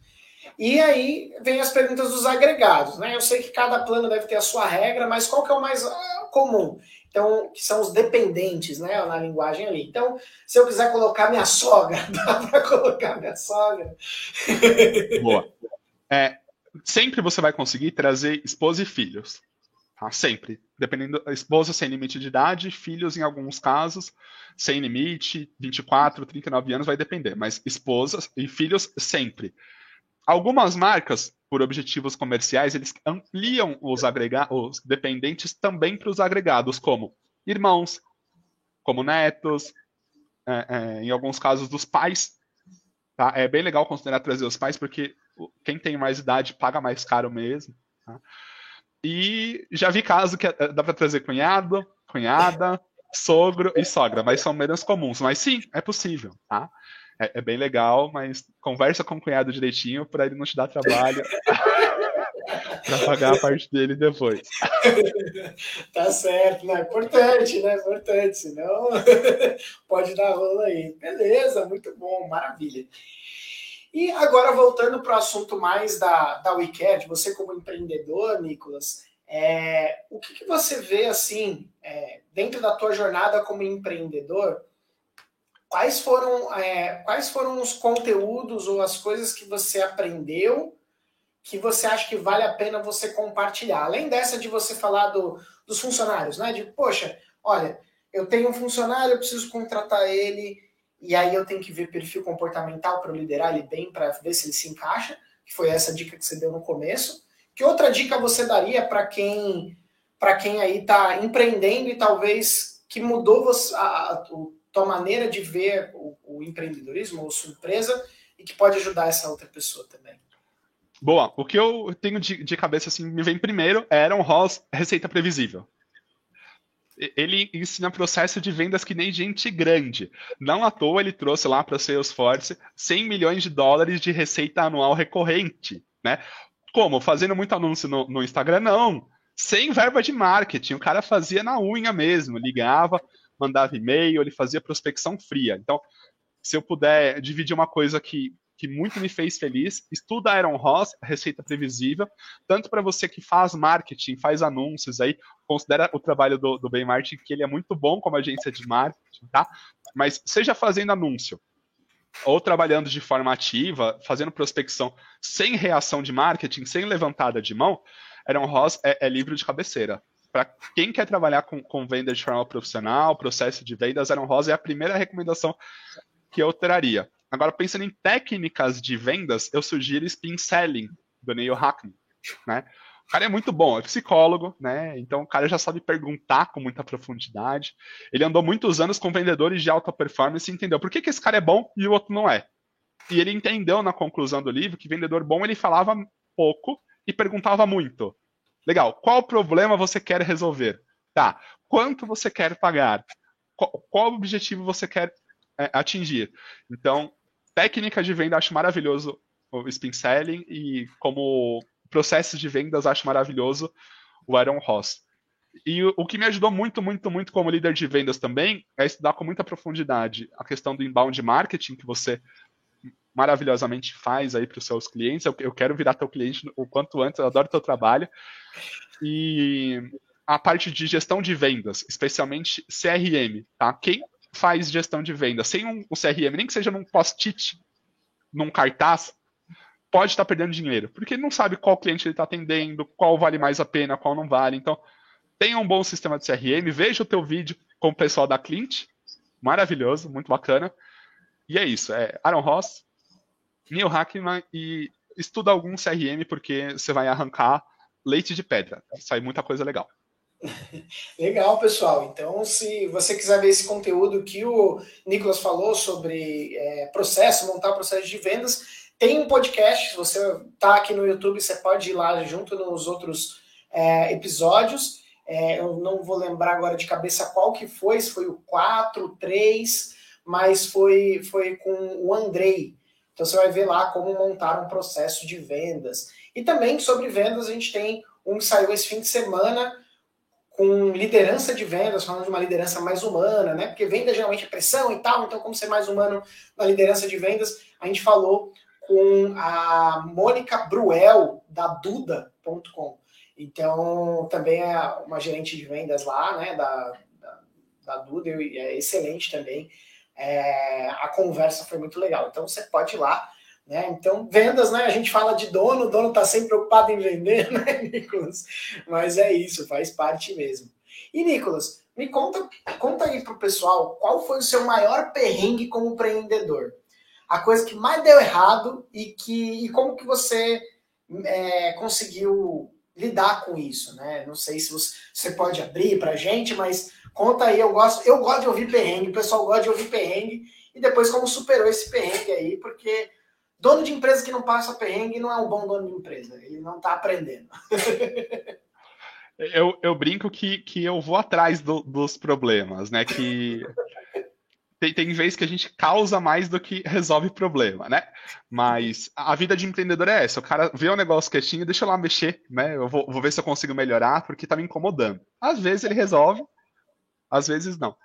Speaker 1: E aí vem as perguntas dos agregados, né? Eu sei que cada plano deve ter a sua regra, mas qual que é o mais ah, comum? Então, que são os dependentes, né, na linguagem ali. Então, se eu quiser colocar minha sogra, dá para colocar minha sogra?
Speaker 2: Boa. É, sempre você vai conseguir trazer esposa e filhos. Tá? Sempre. Dependendo, esposa sem limite de idade, filhos em alguns casos, sem limite, 24, 39 anos, vai depender. Mas esposas e filhos sempre. Algumas marcas, por objetivos comerciais, eles ampliam os, agrega os dependentes também para os agregados, como irmãos, como netos, é, é, em alguns casos dos pais. Tá? É bem legal considerar trazer os pais, porque quem tem mais idade paga mais caro mesmo. Tá? E já vi caso que é, dá para trazer cunhado, cunhada, sogro e sogra, mas são menos comuns. Mas sim, é possível. Tá? É, é, bem legal, mas conversa com o cunhado direitinho para ele não te dar trabalho para pagar a parte dele depois.
Speaker 1: tá certo, né? Importante, né? Importante, senão pode dar rolo aí. Beleza, muito bom, maravilha. E agora voltando para o assunto mais da, da WeCat, você como empreendedor, Nicolas, é, o que, que, você vê assim é, dentro da tua jornada como empreendedor? Quais foram, é, quais foram os conteúdos ou as coisas que você aprendeu que você acha que vale a pena você compartilhar? Além dessa de você falar do, dos funcionários, né? De, poxa, olha, eu tenho um funcionário, eu preciso contratar ele, e aí eu tenho que ver perfil comportamental para liderar ele bem, para ver se ele se encaixa, que foi essa dica que você deu no começo. Que outra dica você daria para quem para quem aí está empreendendo e talvez que mudou a, a, a tua maneira de ver o, o empreendedorismo ou sua empresa e que pode ajudar essa outra pessoa também.
Speaker 2: Boa, o que eu tenho de, de cabeça assim, me vem primeiro é Aaron Ross, receita previsível. Ele ensina processo de vendas que nem gente grande. Não à toa ele trouxe lá para Salesforce 100 milhões de dólares de receita anual recorrente, né? Como? Fazendo muito anúncio no, no Instagram? Não. Sem verba de marketing. O cara fazia na unha mesmo. Ligava, mandava e-mail, ele fazia prospecção fria. Então, se eu puder dividir uma coisa que que muito me fez feliz. Estuda Iron Ross, receita previsível, tanto para você que faz marketing, faz anúncios aí, considera o trabalho do, do Ben Martin, que ele é muito bom como agência de marketing, tá? Mas seja fazendo anúncio, ou trabalhando de forma ativa, fazendo prospecção sem reação de marketing, sem levantada de mão, Aaron Ross é, é livro de cabeceira. Para quem quer trabalhar com, com venda de forma profissional, processo de vendas, Aaron Ross é a primeira recomendação que eu traria. Agora, pensando em técnicas de vendas, eu sugiro spin selling, do Neil Hackney, né? O cara é muito bom, é psicólogo, né? Então o cara já sabe perguntar com muita profundidade. Ele andou muitos anos com vendedores de alta performance e entendeu por que, que esse cara é bom e o outro não é. E ele entendeu na conclusão do livro que vendedor bom ele falava pouco e perguntava muito. Legal, qual problema você quer resolver? Tá, quanto você quer pagar? Qual, objetivo você quer é, atingir? Então, técnica de venda, acho maravilhoso o spin selling e como processo de vendas, acho maravilhoso o Aaron Ross. E o que me ajudou muito, muito, muito como líder de vendas também é estudar com muita profundidade a questão do inbound marketing que você maravilhosamente faz aí para os seus clientes. Eu, eu, quero virar teu cliente o quanto antes, eu adoro teu trabalho. E a parte de gestão de vendas, especialmente CRM, tá? Quem faz gestão de venda sem um, um CRM, nem que seja num post-it, num cartaz, pode estar perdendo dinheiro, porque ele não sabe qual cliente ele está atendendo, qual vale mais a pena, qual não vale. Então, tenha um bom sistema de CRM, veja o teu vídeo com o pessoal da Clint, maravilhoso, muito bacana. E é isso, é Aaron Ross, Neil Hackman e estuda algum CRM porque você vai arrancar leite de pedra, sai muita coisa legal.
Speaker 1: Legal, pessoal. Então, se você quiser ver esse conteúdo que o Nicolas falou sobre é, processo, montar processo de vendas, tem um podcast. Se você está aqui no YouTube, você pode ir lá junto nos outros é, episódios. É, eu não vou lembrar agora de cabeça qual que foi, se foi o 4, 3, mas foi, foi com o Andrei. Então você vai ver lá como montar um processo de vendas. E também sobre vendas, a gente tem um que saiu esse fim de semana com liderança de vendas, falando de uma liderança mais humana, né? Porque venda geralmente é pressão e tal, então como ser mais humano na liderança de vendas, a gente falou com a Mônica Bruel, da Duda.com. Então, também é uma gerente de vendas lá, né, da, da, da Duda, e é excelente também. É, a conversa foi muito legal. Então, você pode ir lá né? Então, vendas, né? A gente fala de dono, o dono está sempre preocupado em vender, né, Nicolas? Mas é isso, faz parte mesmo. E, Nicolas, me conta, conta aí pro pessoal qual foi o seu maior perrengue como empreendedor. A coisa que mais deu errado e, que, e como que você é, conseguiu lidar com isso, né? Não sei se você, você pode abrir pra gente, mas conta aí, eu gosto, eu gosto de ouvir perrengue, o pessoal gosta de ouvir perrengue, e depois como superou esse perrengue aí, porque Dono de empresa que não passa perrengue não é um bom dono de empresa. Ele não está aprendendo.
Speaker 2: eu, eu brinco que, que eu vou atrás do, dos problemas, né? Que tem, tem vezes que a gente causa mais do que resolve problema, né? Mas a vida de empreendedor é essa. O cara vê um negócio quietinho, deixa eu lá mexer, né? Eu vou, vou ver se eu consigo melhorar, porque tá me incomodando. Às vezes ele resolve, às vezes não.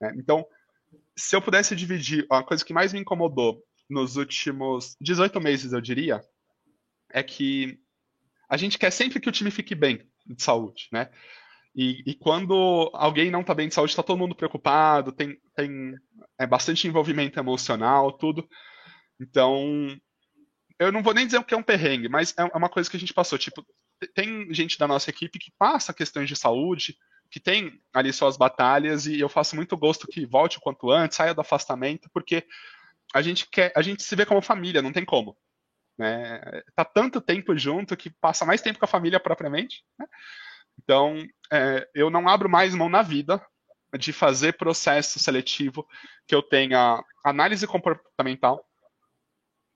Speaker 2: Né? Então, se eu pudesse dividir a coisa que mais me incomodou nos últimos 18 meses, eu diria, é que a gente quer sempre que o time fique bem de saúde, né? E, e quando alguém não está bem de saúde, está todo mundo preocupado, tem, tem é, bastante envolvimento emocional, tudo. Então, eu não vou nem dizer que é um perrengue, mas é, é uma coisa que a gente passou. Tipo, tem gente da nossa equipe que passa questões de saúde, que tem ali suas batalhas, e eu faço muito gosto que volte o quanto antes, saia do afastamento, porque a gente quer, a gente se vê como família, não tem como. Né? Tá tanto tempo junto que passa mais tempo com a família propriamente. Né? Então, é, eu não abro mais mão na vida de fazer processo seletivo que eu tenha análise comportamental,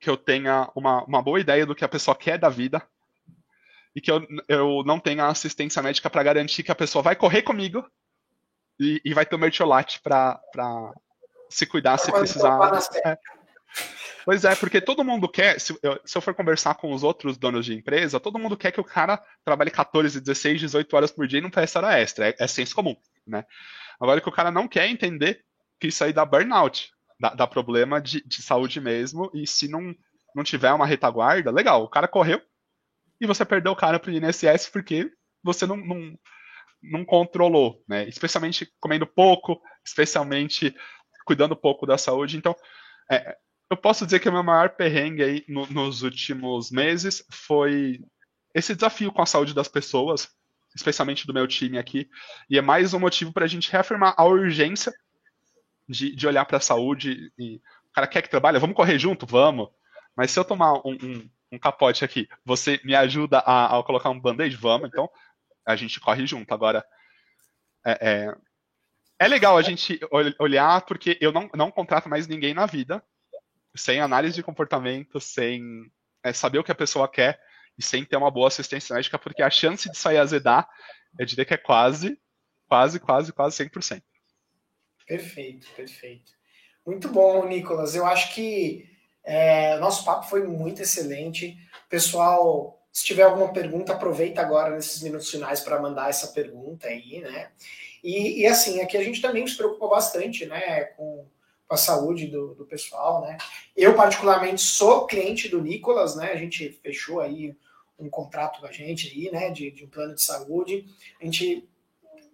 Speaker 2: que eu tenha uma, uma boa ideia do que a pessoa quer da vida e que eu, eu não tenha assistência médica para garantir que a pessoa vai correr comigo e, e vai ter o mertiolate para se cuidar se precisar. É. Pois é, porque todo mundo quer, se eu, se eu, for conversar com os outros donos de empresa, todo mundo quer que o cara trabalhe 14, 16, 18 horas por dia e não peça hora extra. É, é senso comum, né? Agora que o cara não quer entender que isso aí dá burnout, dá, dá problema de, de, saúde mesmo, e se não, não tiver uma retaguarda, legal, o cara correu e você perdeu o cara pro INSS porque você não, não, não controlou, né? Especialmente comendo pouco, especialmente cuidando pouco da saúde. Então, é, eu posso dizer que o meu maior perrengue aí no, nos últimos meses foi esse desafio com a saúde das pessoas, especialmente do meu time aqui, e é mais um motivo para a gente reafirmar a urgência de, de olhar para a saúde. E, o cara quer que trabalhe, vamos correr junto? Vamos. Mas se eu tomar um, um, um capote aqui, você me ajuda a, a colocar um band-aid? Vamos, então a gente corre junto. Agora, é, é, é legal a gente olhar, porque eu não, não contrato mais ninguém na vida sem análise de comportamento, sem é, saber o que a pessoa quer e sem ter uma boa assistência médica, porque a chance de sair azedar, eu diria que é quase, quase, quase, quase 100%.
Speaker 1: Perfeito, perfeito. Muito bom, Nicolas. Eu acho que é, nosso papo foi muito excelente. Pessoal, se tiver alguma pergunta, aproveita agora nesses minutos finais para mandar essa pergunta aí, né? E, e, assim, aqui a gente também se preocupa bastante, né, com, com a saúde do, do, pessoal, né? Eu, particularmente, sou cliente do Nicolas, né? A gente fechou aí um contrato com a gente aí, né, de, de um plano de saúde. A gente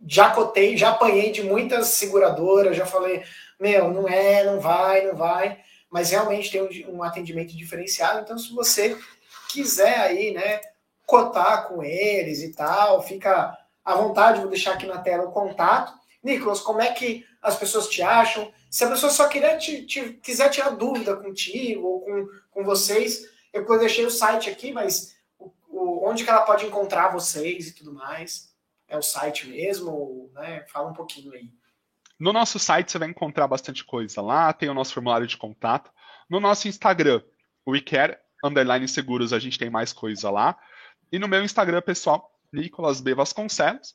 Speaker 1: já cotei, já apanhei de muitas seguradoras, já falei, meu, não é, não vai, não vai, mas realmente tem um, um atendimento diferenciado. Então, se você quiser aí, né, cotar com eles e tal, fica à vontade, vou deixar aqui na tela o contato. Nicolas, como é que as pessoas te acham? Se a pessoa só querer te, te, quiser tirar dúvida contigo ou com, com vocês, eu deixei o site aqui, mas o, o, onde que ela pode encontrar vocês e tudo mais? É o site mesmo? Né? Fala um pouquinho aí.
Speaker 2: No nosso site você vai encontrar bastante coisa lá, tem o nosso formulário de contato. No nosso Instagram, WeCare Underline Seguros, a gente tem mais coisa lá. E no meu Instagram, pessoal, Nicolas B. Vasconcelos.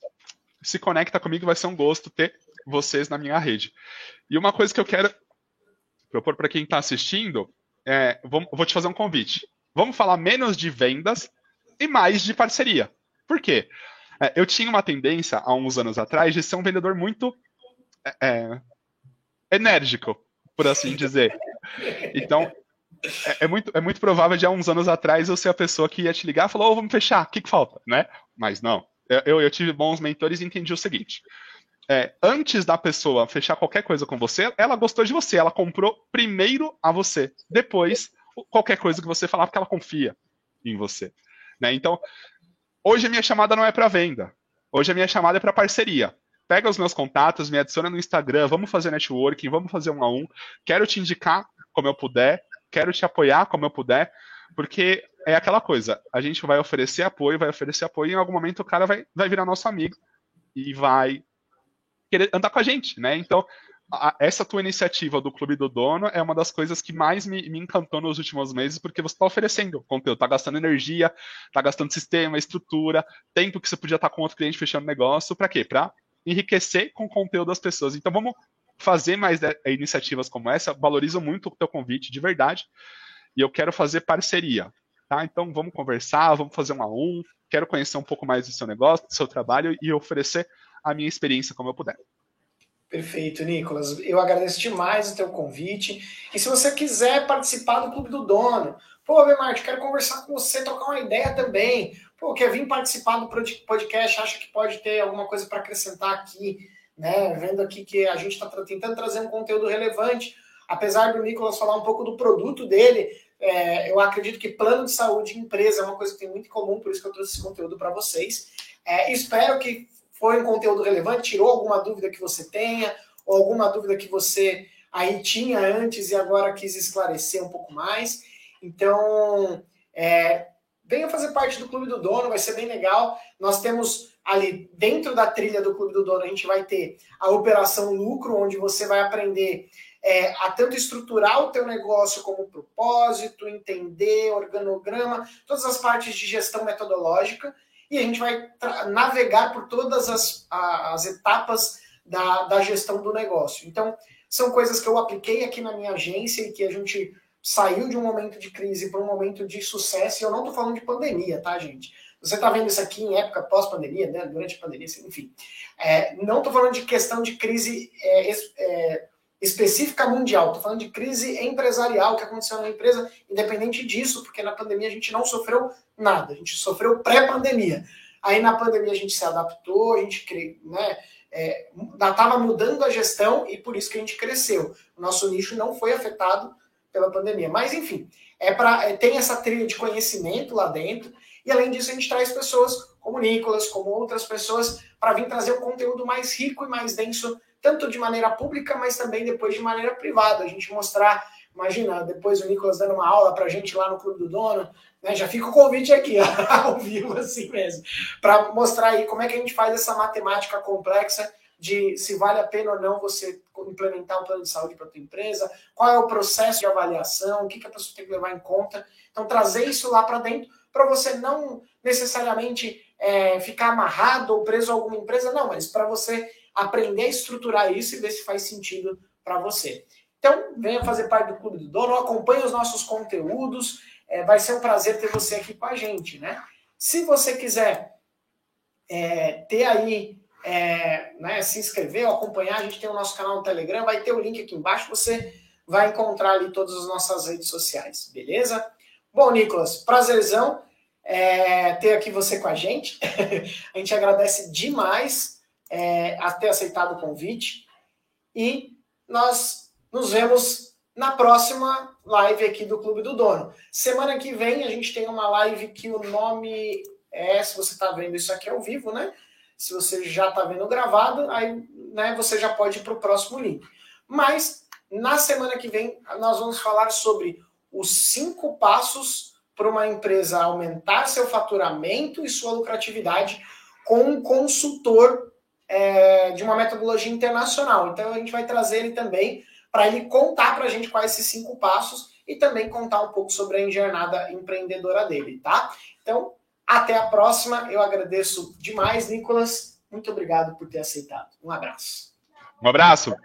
Speaker 2: Se conecta comigo, vai ser um gosto ter vocês na minha rede. E uma coisa que eu quero propor para quem está assistindo é, vou, vou te fazer um convite. Vamos falar menos de vendas e mais de parceria. Por quê? É, eu tinha uma tendência, há uns anos atrás, de ser um vendedor muito é, é enérgico, por assim dizer. Então, é, é, muito, é muito provável de há uns anos atrás eu ser a pessoa que ia te ligar e falar, oh, vamos fechar, o que, que falta? Né? Mas não. Eu, eu tive bons mentores e entendi o seguinte. É, antes da pessoa fechar qualquer coisa com você, ela gostou de você, ela comprou primeiro a você, depois qualquer coisa que você falar, porque ela confia em você. Né? Então, hoje a minha chamada não é para venda, hoje a minha chamada é para parceria. Pega os meus contatos, me adiciona no Instagram, vamos fazer networking, vamos fazer um a um. Quero te indicar como eu puder, quero te apoiar como eu puder, porque é aquela coisa, a gente vai oferecer apoio, vai oferecer apoio, e em algum momento o cara vai, vai virar nosso amigo e vai querer andar com a gente, né? Então, a, essa tua iniciativa do Clube do Dono é uma das coisas que mais me, me encantou nos últimos meses, porque você está oferecendo conteúdo, está gastando energia, está gastando sistema, estrutura, tempo que você podia estar tá com outro cliente fechando negócio, para quê? Para enriquecer com o conteúdo das pessoas. Então, vamos fazer mais é, iniciativas como essa, valorizo muito o teu convite, de verdade, e eu quero fazer parceria, tá? Então vamos conversar, vamos fazer um a um, quero conhecer um pouco mais do seu negócio, do seu trabalho e oferecer a minha experiência como eu puder.
Speaker 1: Perfeito, Nicolas. Eu agradeço demais o teu convite. E se você quiser participar do Clube do Dono, pô, Bemarte, quero conversar com você, trocar uma ideia também. Pô, quer vir participar do podcast, acha que pode ter alguma coisa para acrescentar aqui né? Vendo aqui que a gente está tentando trazer um conteúdo relevante, apesar do Nicolas falar um pouco do produto dele, é, eu acredito que plano de saúde empresa é uma coisa que tem muito em comum, por isso que eu trouxe esse conteúdo para vocês. É, espero que foi um conteúdo relevante, tirou alguma dúvida que você tenha, ou alguma dúvida que você aí tinha antes e agora quis esclarecer um pouco mais. Então, é, venha fazer parte do Clube do Dono, vai ser bem legal. Nós temos ali dentro da trilha do Clube do Dono, a gente vai ter a operação lucro, onde você vai aprender é, a tanto estruturar o teu negócio como propósito, entender organograma, todas as partes de gestão metodológica, e a gente vai navegar por todas as, as etapas da, da gestão do negócio. Então, são coisas que eu apliquei aqui na minha agência e que a gente saiu de um momento de crise para um momento de sucesso, e eu não estou falando de pandemia, tá, gente? Você está vendo isso aqui em época pós-pandemia, né? Durante a pandemia, enfim. É, não estou falando de questão de crise é, é, específica mundial, estou falando de crise empresarial que aconteceu na empresa, independente disso, porque na pandemia a gente não sofreu nada, a gente sofreu pré-pandemia. Aí na pandemia a gente se adaptou, a gente né, estava é, mudando a gestão e por isso que a gente cresceu. O nosso nicho não foi afetado pela pandemia. Mas, enfim, é para é, tem essa trilha de conhecimento lá dentro. E além disso, a gente traz pessoas como Nicolas, como outras pessoas, para vir trazer um conteúdo mais rico e mais denso, tanto de maneira pública, mas também depois de maneira privada. A gente mostrar, imagina, depois o Nicolas dando uma aula para a gente lá no Clube do Dono, né? Já fica o convite aqui, ao vivo, assim mesmo, para mostrar aí como é que a gente faz essa matemática complexa de se vale a pena ou não você implementar um plano de saúde para a tua empresa, qual é o processo de avaliação, o que, que a pessoa tem que levar em conta. Então, trazer isso lá para dentro, para você não necessariamente é, ficar amarrado ou preso a alguma empresa, não, mas para você aprender a estruturar isso e ver se faz sentido para você. Então, venha fazer parte do Clube do Dono, acompanhe os nossos conteúdos, é, vai ser um prazer ter você aqui com a gente, né? Se você quiser é, ter aí é, né, se inscrever ou acompanhar, a gente tem o nosso canal no Telegram, vai ter o link aqui embaixo, você vai encontrar ali todas as nossas redes sociais, beleza? Bom, Nicolas, prazerzão é, ter aqui você com a gente. a gente agradece demais é, a ter aceitado o convite e nós nos vemos na próxima live aqui do Clube do Dono. Semana que vem a gente tem uma live que o nome é, se você está vendo isso aqui ao vivo, né? Se você já está vendo gravado, aí né, você já pode ir para o próximo link. Mas na semana que vem nós vamos falar sobre os cinco passos para uma empresa aumentar seu faturamento e sua lucratividade com um consultor é, de uma metodologia internacional. Então a gente vai trazer ele também para ele contar para a gente quais esses cinco passos e também contar um pouco sobre a jornada empreendedora dele, tá? Então até a próxima. Eu agradeço demais, Nicolas. Muito obrigado por ter aceitado. Um abraço.
Speaker 2: Um abraço.